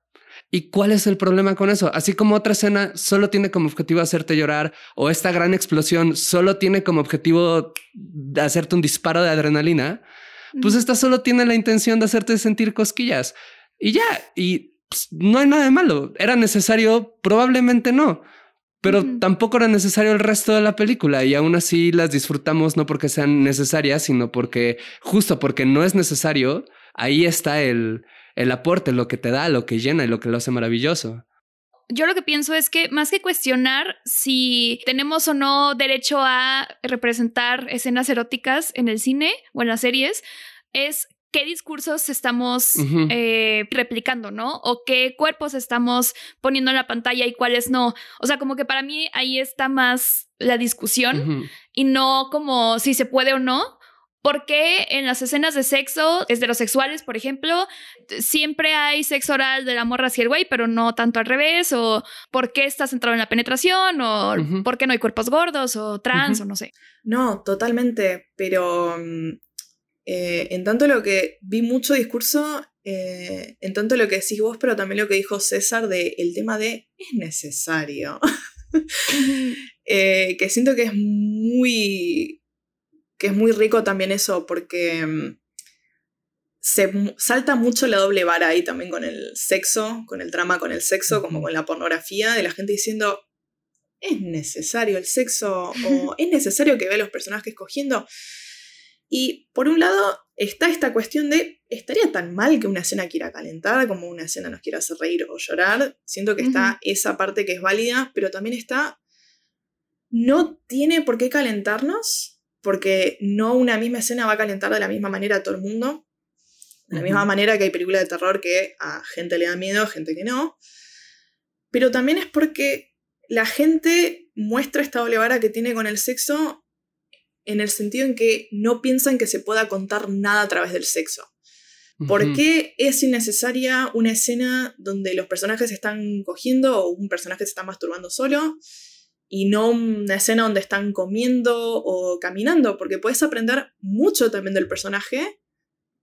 ¿Y cuál es el problema con eso? Así como otra escena solo tiene como objetivo hacerte llorar o esta gran explosión solo tiene como objetivo hacerte un disparo de adrenalina, pues esta solo tiene la intención de hacerte sentir cosquillas. Y ya, y pues, no hay nada de malo. ¿Era necesario? Probablemente no. Pero tampoco era necesario el resto de la película y aún así las disfrutamos no porque sean necesarias, sino porque justo porque no es necesario, ahí está el, el aporte, lo que te da, lo que llena y lo que lo hace maravilloso yo lo que pienso es que más que cuestionar si tenemos o no derecho a representar escenas eróticas en el cine o en las series, es qué discursos estamos eh, replicando, ¿no? O qué cuerpos estamos poniendo en la pantalla y cuáles no. O sea, como que para mí ahí está más la discusión y no como si se puede o no, ¿Por qué en las escenas de sexo, desde los sexuales, por ejemplo, siempre hay sexo oral de la morra hacia el güey, pero no tanto al revés? ¿O por qué está centrado en la penetración? ¿O por qué no hay cuerpos gordos o trans o no sé? No, totalmente. Pero mm, eh, en tanto lo que vi mucho discurso, eh, en tanto lo que decís vos, pero también lo que dijo César de el tema de es necesario. Eh, que siento que es muy que es muy rico también eso, porque mm, se salta mucho la doble vara ahí también con el sexo, con el drama con el sexo, como con la pornografía, de la gente diciendo, es necesario el sexo o es necesario que vea a los personajes cogiendo. Y por un lado está esta cuestión de, ¿estaría tan mal que una escena quiera calentar como una escena nos quiera hacer reír o llorar? Siento que está esa parte que es válida, pero también está, no tiene por qué calentarnos porque no una misma escena va a calentar de la misma manera a todo el mundo. De la misma manera que hay películas de terror que a gente le da miedo, a gente que no. Pero también es porque la gente muestra esta doble vara que tiene con el sexo en el sentido en que no piensan que se pueda contar nada a través del sexo. ¿Por qué es innecesaria una escena donde los personajes están cogiendo o un personaje se está masturbando solo? Y no una escena donde están comiendo o caminando, porque puedes aprender mucho también del personaje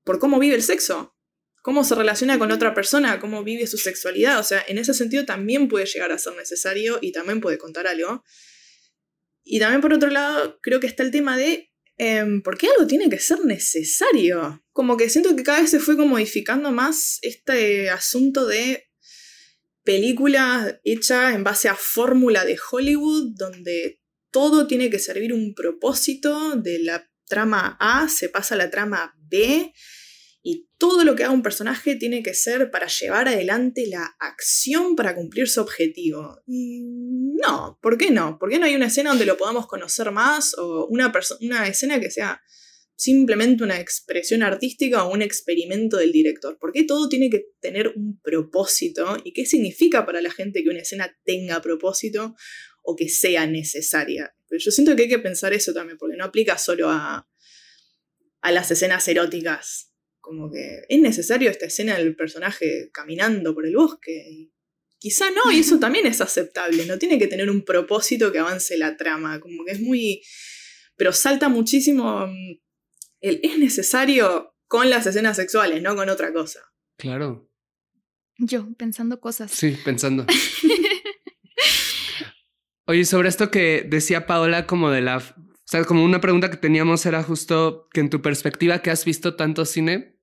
por cómo vive el sexo, cómo se relaciona con otra persona, cómo vive su sexualidad. O sea, en ese sentido también puede llegar a ser necesario y también puede contar algo. Y también por otro lado, creo que está el tema de em, por qué algo tiene que ser necesario. Como que siento que cada vez se fue modificando más este asunto de película hecha en base a fórmula de Hollywood, donde todo tiene que servir un propósito, de la trama A se pasa a la trama B, y todo lo que haga un personaje tiene que ser para llevar adelante la acción para cumplir su objetivo. Y no, ¿por qué no? ¿Por qué no hay una escena donde lo podamos conocer más o una, una escena que sea simplemente una expresión artística o un experimento del director? ¿Por qué todo tiene que tener un propósito? ¿Y qué significa para la gente que una escena tenga propósito o que sea necesaria? Pero yo siento que hay que pensar eso también, porque no aplica solo a, a las escenas eróticas. Como que es necesario esta escena del personaje caminando por el bosque. quizá no, y eso también es aceptable. No tiene que tener un propósito que avance la trama. Como que es muy. Pero salta muchísimo mm, es necesario con las escenas sexuales, no con otra cosa. Claro. Yo, pensando cosas. Sí, pensando. Oye, sobre esto que decía Paola, como de la. O sea, como una pregunta que teníamos era justo que en tu perspectiva, que has visto tanto cine,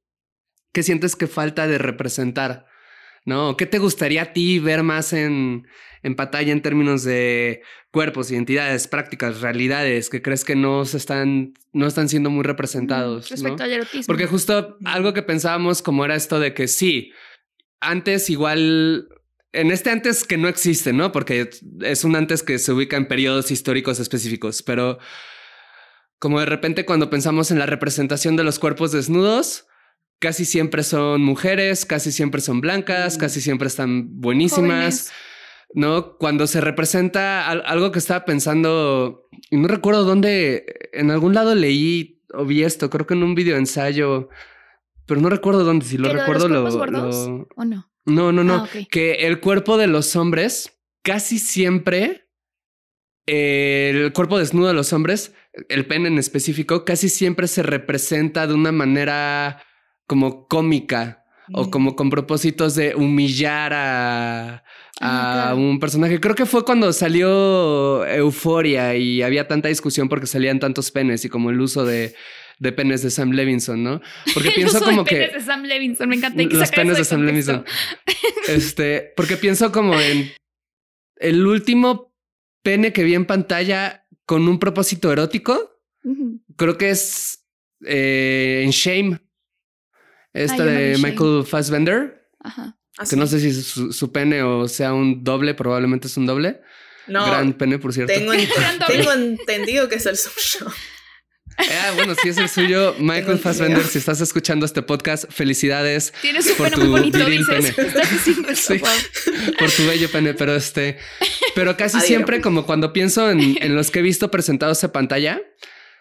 ¿qué sientes que falta de representar? ¿No? ¿Qué te gustaría a ti ver más en, en pantalla en términos de cuerpos, identidades, prácticas, realidades que crees que no se están, no están siendo muy representados? Respecto ¿no? al erotismo. Porque justo algo que pensábamos como era esto de que sí, antes igual, en este antes que no existe, ¿no? Porque es un antes que se ubica en periodos históricos específicos, pero como de repente cuando pensamos en la representación de los cuerpos desnudos, casi siempre son mujeres, casi siempre son blancas, Mm. casi siempre están buenísimas. Jóvenes. ¿no? Cuando se representa al- algo que estaba pensando, y no recuerdo dónde, en algún lado leí o vi esto, creo que en un video ensayo, pero no recuerdo dónde, si lo ¿Que lo de recuerdo lo, cuerpos gordos? lo- ¿O no? No, no, no, Ah, que el cuerpo de los hombres casi siempre, eh, el cuerpo desnudo de los hombres, el pene en específico, casi siempre se representa de una manera como cómica o como con propósitos de humillar a, Ah, a un personaje. Creo que fue cuando salió Euforia y había tanta discusión porque salían tantos penes y como el uso de, de penes de Sam Levinson, ¿no? Porque pienso uso de como penes que de Sam Levinson, me encanta. que los penes de Sam. Levinson. Este, porque pienso como en el último pene que vi en pantalla con un propósito erótico. Creo que es eh, en Shame. Esta Ah, no vi de. Michael Fassbender. Ajá. Así. Que no sé si es su, su pene o sea un doble, probablemente es un doble. No, Gran pene, por cierto. tengo, ent- entendido que es el suyo. Ah, bueno, si es el suyo, Michael. Fassbender, si estás escuchando este podcast, felicidades Tienes un Por pene tu muy bonito, dices. pene. Estás Sí. por tu bello pene, pero este, pero casi siempre como cuando pienso en, en los que he visto presentados en pantalla,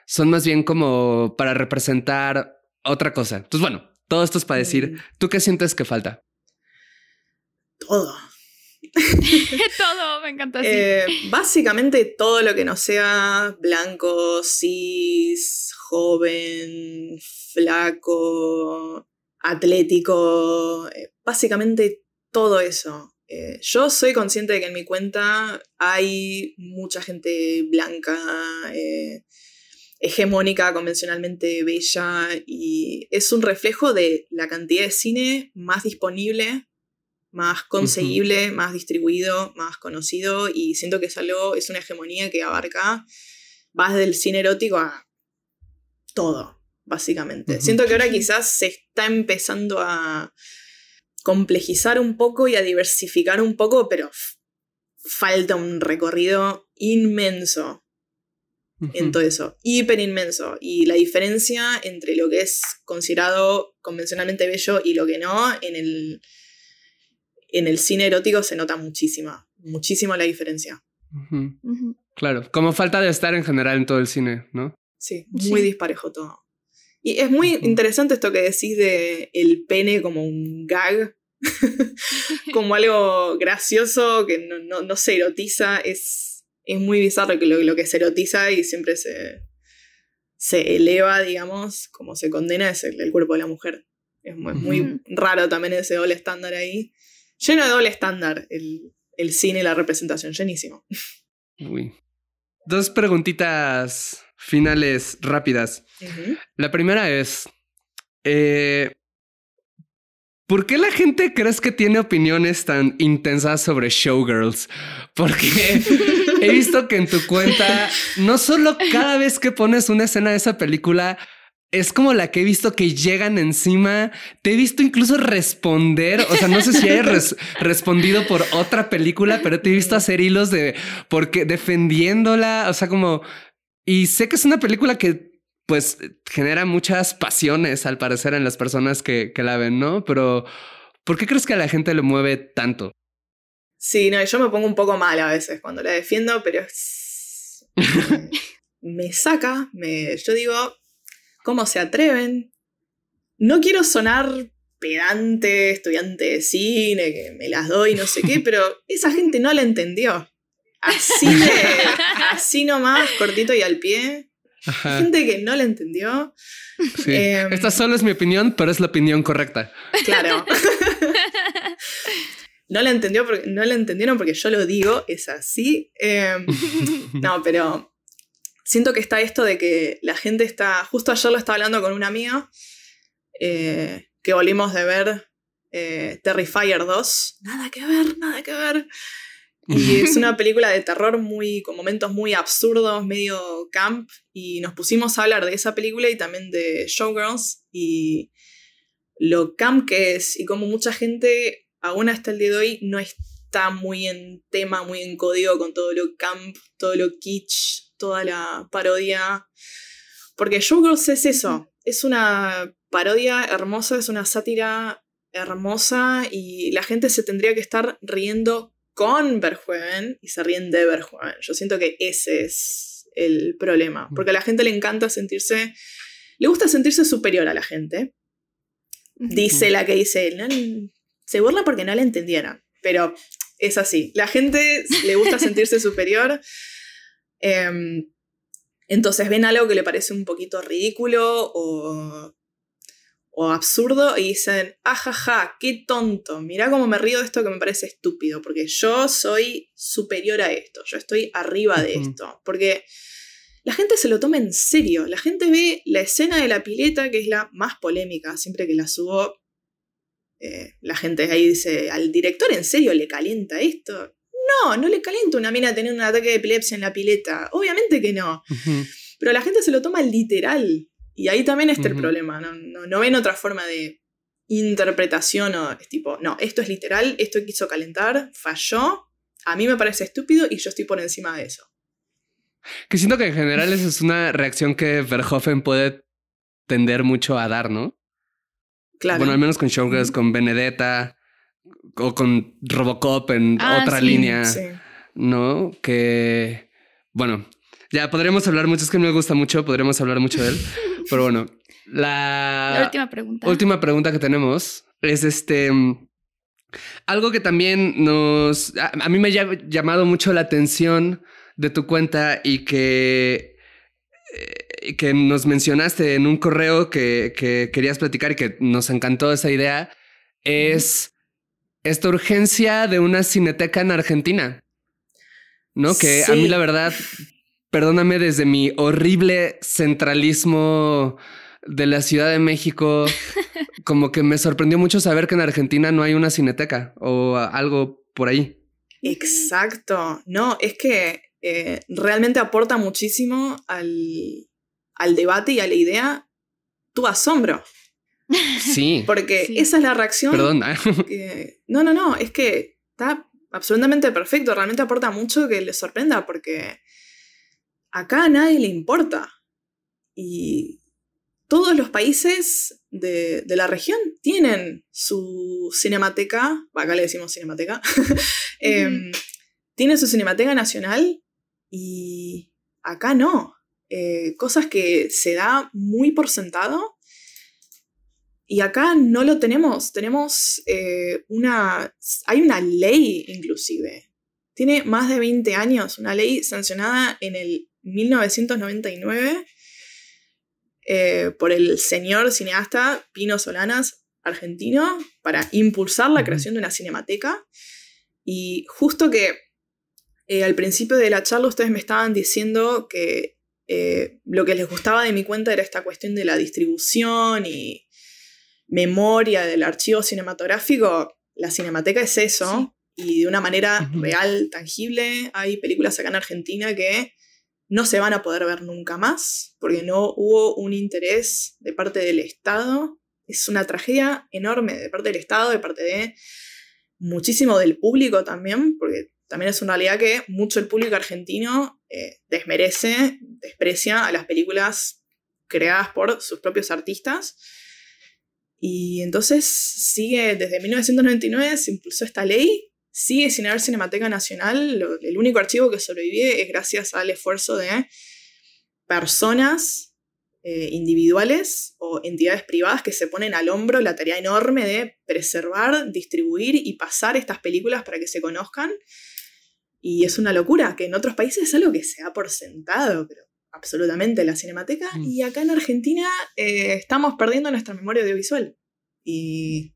son más bien como para representar otra cosa. Entonces, bueno, todo esto es para decir, Mm. ¿tú qué sientes que falta? Todo. Todo, me encanta así. Eh, básicamente todo lo que no sea blanco, cis, joven, flaco, atlético, eh, básicamente todo eso. Eh, yo soy consciente de que en mi cuenta hay mucha gente blanca, eh, hegemónica, convencionalmente bella, y es un reflejo de la cantidad de cine más disponible más conseguible, más distribuido, más conocido y siento que es algo, es una hegemonía que abarca, va desde el cine erótico a todo, básicamente. Siento que ahora quizás se está empezando a complejizar un poco y a diversificar un poco, pero falta un recorrido inmenso en todo eso, hiper inmenso. Y la diferencia entre lo que es considerado convencionalmente bello y lo que no, en el, en el cine erótico se nota muchísima, muchísimo la diferencia. Claro, como falta de estar en general en todo el cine, ¿no? Sí, Sí. muy disparejo todo. Y es muy interesante esto que decís de el pene como un gag, como algo gracioso que no, no- no se erotiza, es, es muy bizarro que lo, lo que se erotiza y siempre se, se eleva, digamos, como se condena es el, el cuerpo de la mujer. Es muy, muy raro también ese doble estándar ahí. Lleno de doble estándar el, el cine y la representación, llenísimo. Uy. Dos preguntitas finales rápidas. La primera es, eh, ¿por qué la gente crees que tiene opiniones tan intensas sobre Showgirls? Porque he visto que en tu cuenta, no solo cada vez que pones una escena de esa película, es como la que he visto que llegan encima. Te he visto incluso responder. O sea, no sé si hayas res- respondido por otra película, pero te he visto hacer hilos de porque defendiéndola. O sea, como y sé que es una película que pues genera muchas pasiones al parecer en las personas que, que la ven, ¿no? Pero ¿por qué crees que a la gente le mueve tanto? Sí, no, yo me pongo un poco mal a veces cuando la defiendo, pero es- me saca, me, yo digo, ¿cómo se atreven? No quiero sonar pedante, estudiante de cine, que me las doy, no sé qué, pero esa gente no la entendió. Así, de, así nomás, cortito y al pie. Ajá, Gente que no la entendió. sí. em, Esta solo es mi opinión, pero es la opinión correcta. Claro. No la, entendió porque, no la entendieron porque yo lo digo, es así. Eh, no, pero siento que está esto de que la gente está. Justo ayer lo estaba hablando con un amigo eh, que volvimos de ver eh, Terrifier 2. Nada que ver, nada que ver. Y es una película de terror muy, con momentos muy absurdos, medio camp. Y nos pusimos a hablar de esa película y también de Showgirls. Y lo camp que es. Y como mucha gente, aún hasta el día de hoy, no está muy en tema, muy en código con todo lo camp, todo lo kitsch, toda la parodia. Porque Showgirls es eso. Es una parodia hermosa, es una sátira hermosa y la gente se tendría que estar riendo con Verhoeven y se ríen de Verhoeven. Yo siento que ese es el problema, porque a la gente le encanta sentirse, le gusta sentirse superior a la gente. Dice la que dice, se burla porque no la entendieron, pero es así. La gente le gusta sentirse superior. Em, entonces ven algo que le parece un poquito ridículo o o absurdo y dicen, ajaja, qué tonto, mirá cómo me río de esto que me parece estúpido, porque yo soy superior a esto, yo estoy arriba de esto, porque la gente se lo toma en serio, la gente ve la escena de la pileta, que es la más polémica, siempre que la subo, eh, la gente ahí dice, ¿al director en serio le calienta esto? No, no le calienta una mina tener un ataque de epilepsia en la pileta, obviamente que no. Pero la gente se lo toma literal. Y ahí también está el problema, ¿no? ven otra forma de interpretación o es tipo, no, esto es literal, esto quiso calentar, falló, a mí me parece estúpido y yo estoy por encima de eso. Que siento que en general esa es una reacción que Verhoeven puede tender mucho a dar, ¿no? Claro. Bueno, al menos con Showgirls, con Benedetta o con Robocop en ah, otra línea, ¿no? Que, bueno, ya podríamos hablar mucho, es que me gusta mucho, podríamos hablar mucho de él. Pero bueno, la, última pregunta. Última pregunta que tenemos es este. Algo que también nos. A, mí me ha llamado mucho la atención de tu cuenta y que. Eh, que nos mencionaste en un correo que, que, querías platicar y que nos encantó esa idea. Es esta urgencia de una cineteca en Argentina. ¿No? Que a mí la verdad perdóname desde mi horrible centralismo de la Ciudad de México, como que me sorprendió mucho saber que en Argentina no hay una cineteca o algo por ahí. Exacto, no, es que eh, realmente aporta muchísimo al, debate y a la idea tu asombro. Sí. Porque esa es la reacción. Perdón. no, no, no, es que está absolutamente perfecto, realmente aporta mucho que le sorprenda porque acá a nadie le importa. Y todos los países de, la región tienen su cinemateca, acá le decimos cinemateca, em, tienen su cinemateca nacional y acá no. Eh, cosas que se da muy por sentado y acá no lo tenemos. Tenemos eh, una... Hay una ley inclusive. Tiene más de 20 años, una ley sancionada en el 1999 eh, por el señor cineasta Pino Solanas, argentino, para impulsar la creación de una cinemateca. Y justo que eh, al principio de la charla ustedes me estaban diciendo que eh, lo que les gustaba de mi cuenta era esta cuestión de la distribución y memoria del archivo cinematográfico. La cinemateca es eso. Y de una manera real, tangible, hay películas acá en Argentina que no se van a poder ver nunca más, porque no hubo un interés de parte del Estado. Es una tragedia enorme de parte del Estado, de parte de muchísimo del público también, porque también es una realidad que mucho el público argentino eh, desmerece, desprecia a las películas creadas por sus propios artistas. Y entonces sigue, desde 1999 se impulsó esta ley sigue sin haber Cinemateca Nacional. el único archivo que sobrevive es gracias al esfuerzo de personas eh, individuales o entidades privadas que se ponen al hombro la tarea enorme de preservar, distribuir y pasar estas películas para que se conozcan. Y es una locura, que en otros países es algo que se ha por sentado, pero absolutamente la cinemateca. Mm. Y acá en Argentina eh, estamos perdiendo nuestra memoria audiovisual. Y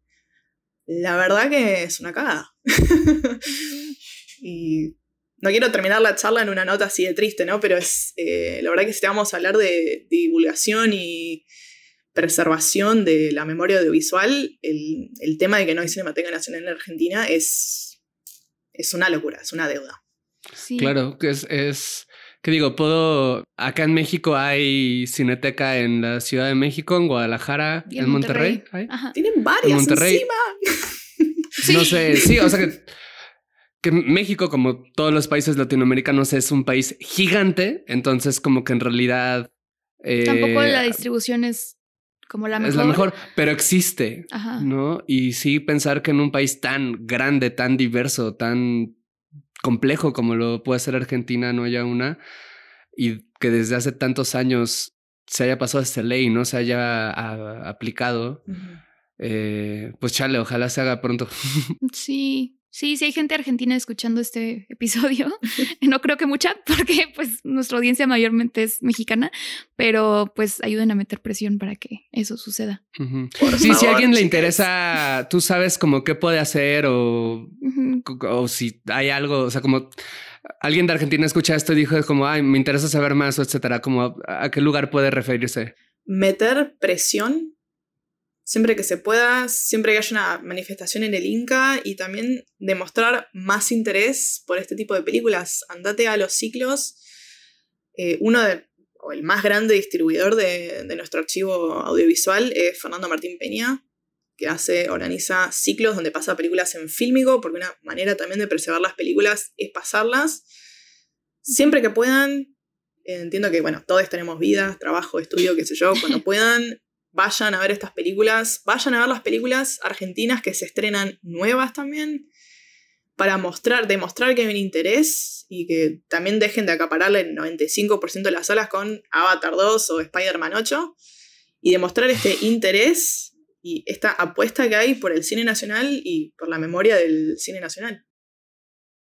la verdad que es una cagada. y no quiero terminar la charla en una nota así de triste, ¿no? Pero es, eh, la verdad que si vamos a hablar de, divulgación y preservación de la memoria audiovisual, el, el tema de que no hay Cinemateca Nacional en Argentina es, es una locura, es una deuda. Sí. Claro, que es, es, que digo, puedo, acá en México hay cineteca en la Ciudad de México, en Guadalajara, en, en Monterrey. Monterrey. ¿hay? Ajá. Tienen varias Monterrey. encima. No sé, sí, o sea que, que México, como todos los países latinoamericanos, es un país gigante, entonces como que en realidad... eh, Tampoco la distribución es como la mejor. es la mejor, pero existe, Ajá. ¿no? Y sí pensar que en un país tan grande, tan diverso, tan complejo como lo puede ser Argentina, no haya una, y que desde hace tantos años se haya pasado esta ley, no se haya a- aplicado, eh, pues chale, ojalá se haga pronto. Sí, sí, sí hay gente argentina escuchando este episodio. No creo que mucha, porque pues nuestra audiencia mayormente es mexicana, pero pues ayuden a meter presión para que eso suceda. Por Sí, si a favor, alguien le interesa, tú sabes como qué puede hacer o, o si hay algo, o sea, como alguien de Argentina escucha esto y dijo como, ay, me interesa saber más o etcétera, como a qué lugar puede referirse. meter presión siempre que se pueda, siempre que haya una manifestación en el Inca y también demostrar más interés por este tipo de películas. Andate a los ciclos. Eh, uno de, o el más grande distribuidor de, de nuestro archivo audiovisual es Fernando Martín Peña, que hace, organiza ciclos donde pasa películas en fílmico, porque una manera también de preservar las películas es pasarlas. Siempre que puedan, entiendo que, bueno, todos tenemos vidas, trabajo, estudio, qué sé yo, cuando puedan, vayan a ver estas películas, vayan a ver las películas argentinas que se estrenan nuevas también, para mostrar, demostrar que hay un interés y que también dejen de acapararle el 95% de las salas con Avatar 2 o Spider-Man 8, y demostrar este interés y esta apuesta que hay por el cine nacional y por la memoria del cine nacional.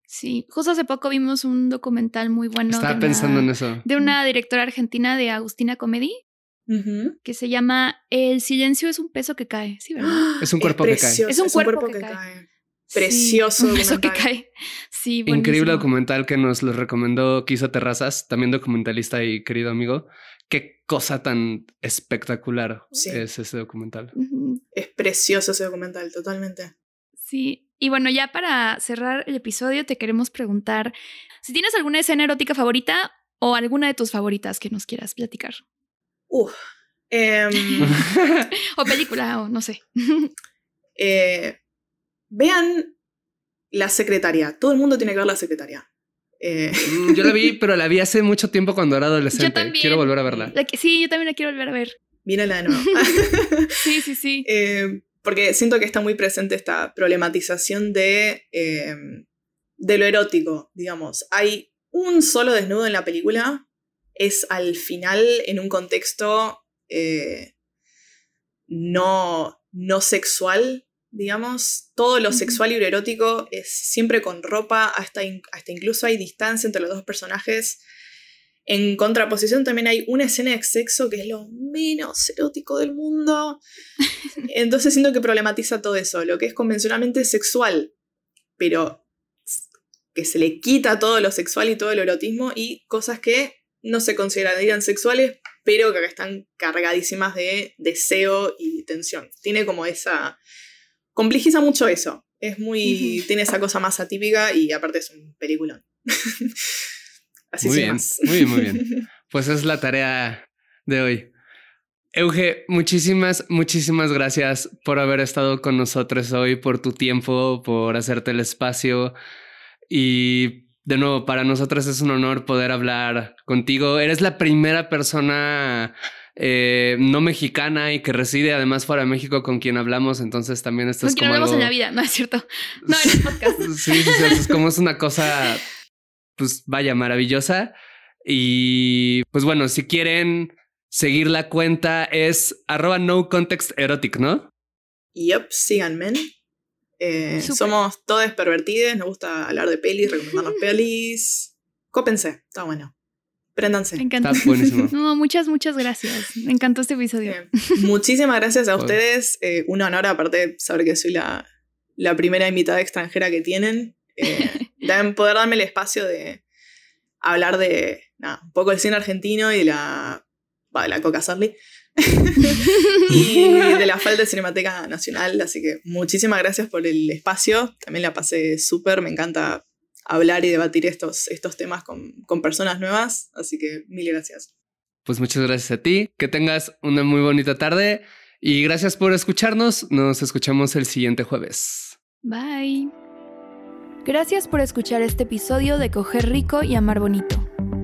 Sí, justo hace poco vimos un documental muy bueno Estaba de, pensando en una, eso. de una directora argentina de Agustina Comedy Que se llama El silencio es un peso que cae. Sí, ¿verdad? Es un cuerpo que cae. Es un cuerpo que cae. Precioso Sí, un peso que cae. Sí, Increíble documental que nos lo recomendó Kisa Terrazas, también documentalista y querido amigo. Qué cosa tan espectacular Sí. es ese documental. Es precioso ese documental, totalmente. Sí, y bueno, ya para cerrar el episodio te queremos preguntar si tienes alguna escena erótica favorita o alguna de tus favoritas que nos quieras platicar. Uf. Em, O película, o no sé. eh, vean La Secretaria. Todo el mundo tiene que ver La Secretaria. Eh, Mm, Yo la vi, pero la vi hace mucho tiempo cuando era adolescente. también. Quiero volver a verla. La que- sí, yo también la quiero volver a ver. mírala de nuevo. Sí, sí, sí. Eh, porque siento que está muy presente esta problematización de, eh, de lo erótico, digamos. Hay un solo desnudo en la película, es al final en un contexto eh, no, no sexual, digamos. Todo lo sexual y lo erótico es siempre con ropa, hasta, in- hasta incluso hay distancia entre los dos personajes. En contraposición también hay una escena de sexo que es lo menos erótico del mundo. Entonces siento que problematiza todo eso, lo que es convencionalmente sexual, pero que se le quita todo lo sexual y todo lo erotismo y cosas que no se considerarían sexuales, pero que están cargadísimas de deseo y tensión. Tiene como esa... complejiza mucho eso. Es muy... Tiene esa cosa más atípica y aparte es un peliculón. Así Muy sin bien, más. muy bien, muy bien. Pues es la tarea de hoy. Euge, muchísimas, muchísimas gracias por haber estado con nosotros hoy, por tu tiempo, por hacerte el espacio. Y de nuevo, para nosotros es un honor poder hablar contigo. Eres la primera persona eh, no mexicana y que reside además fuera de México con quien hablamos, entonces también esto Con es quien como hablamos algo... en la vida, no es cierto. No, en el podcast. Sí, sí, sí, es como es una cosa, pues vaya, maravillosa. Y pues bueno, si quieren seguir la cuenta es arroba no context erotic, ¿no? Yup, síganme. Eh, somos todos pervertidos, nos gusta hablar de pelis, recomendarnos pelis. Cópense, está bueno. Préndanse. Me encanta. Está buenísimo. No, muchas, muchas gracias. Me encantó este episodio. Eh, muchísimas gracias a ustedes. Eh, un honor, aparte, de saber que soy la, la primera invitada extranjera que tienen. Eh, también poder darme el espacio de hablar de nada, un poco del cine argentino y de la, va, de la Coca Sarli. y de la falta de Cinemateca Nacional. Así que muchísimas gracias por el espacio. También la pasé súper, me encanta hablar y debatir estos, estos temas con, con personas nuevas. Así que mil gracias. Pues muchas gracias a ti. Que tengas una muy bonita tarde y gracias por escucharnos. Nos escuchamos el siguiente jueves. Bye. Gracias por escuchar este episodio de Coger Rico y Amar Bonito.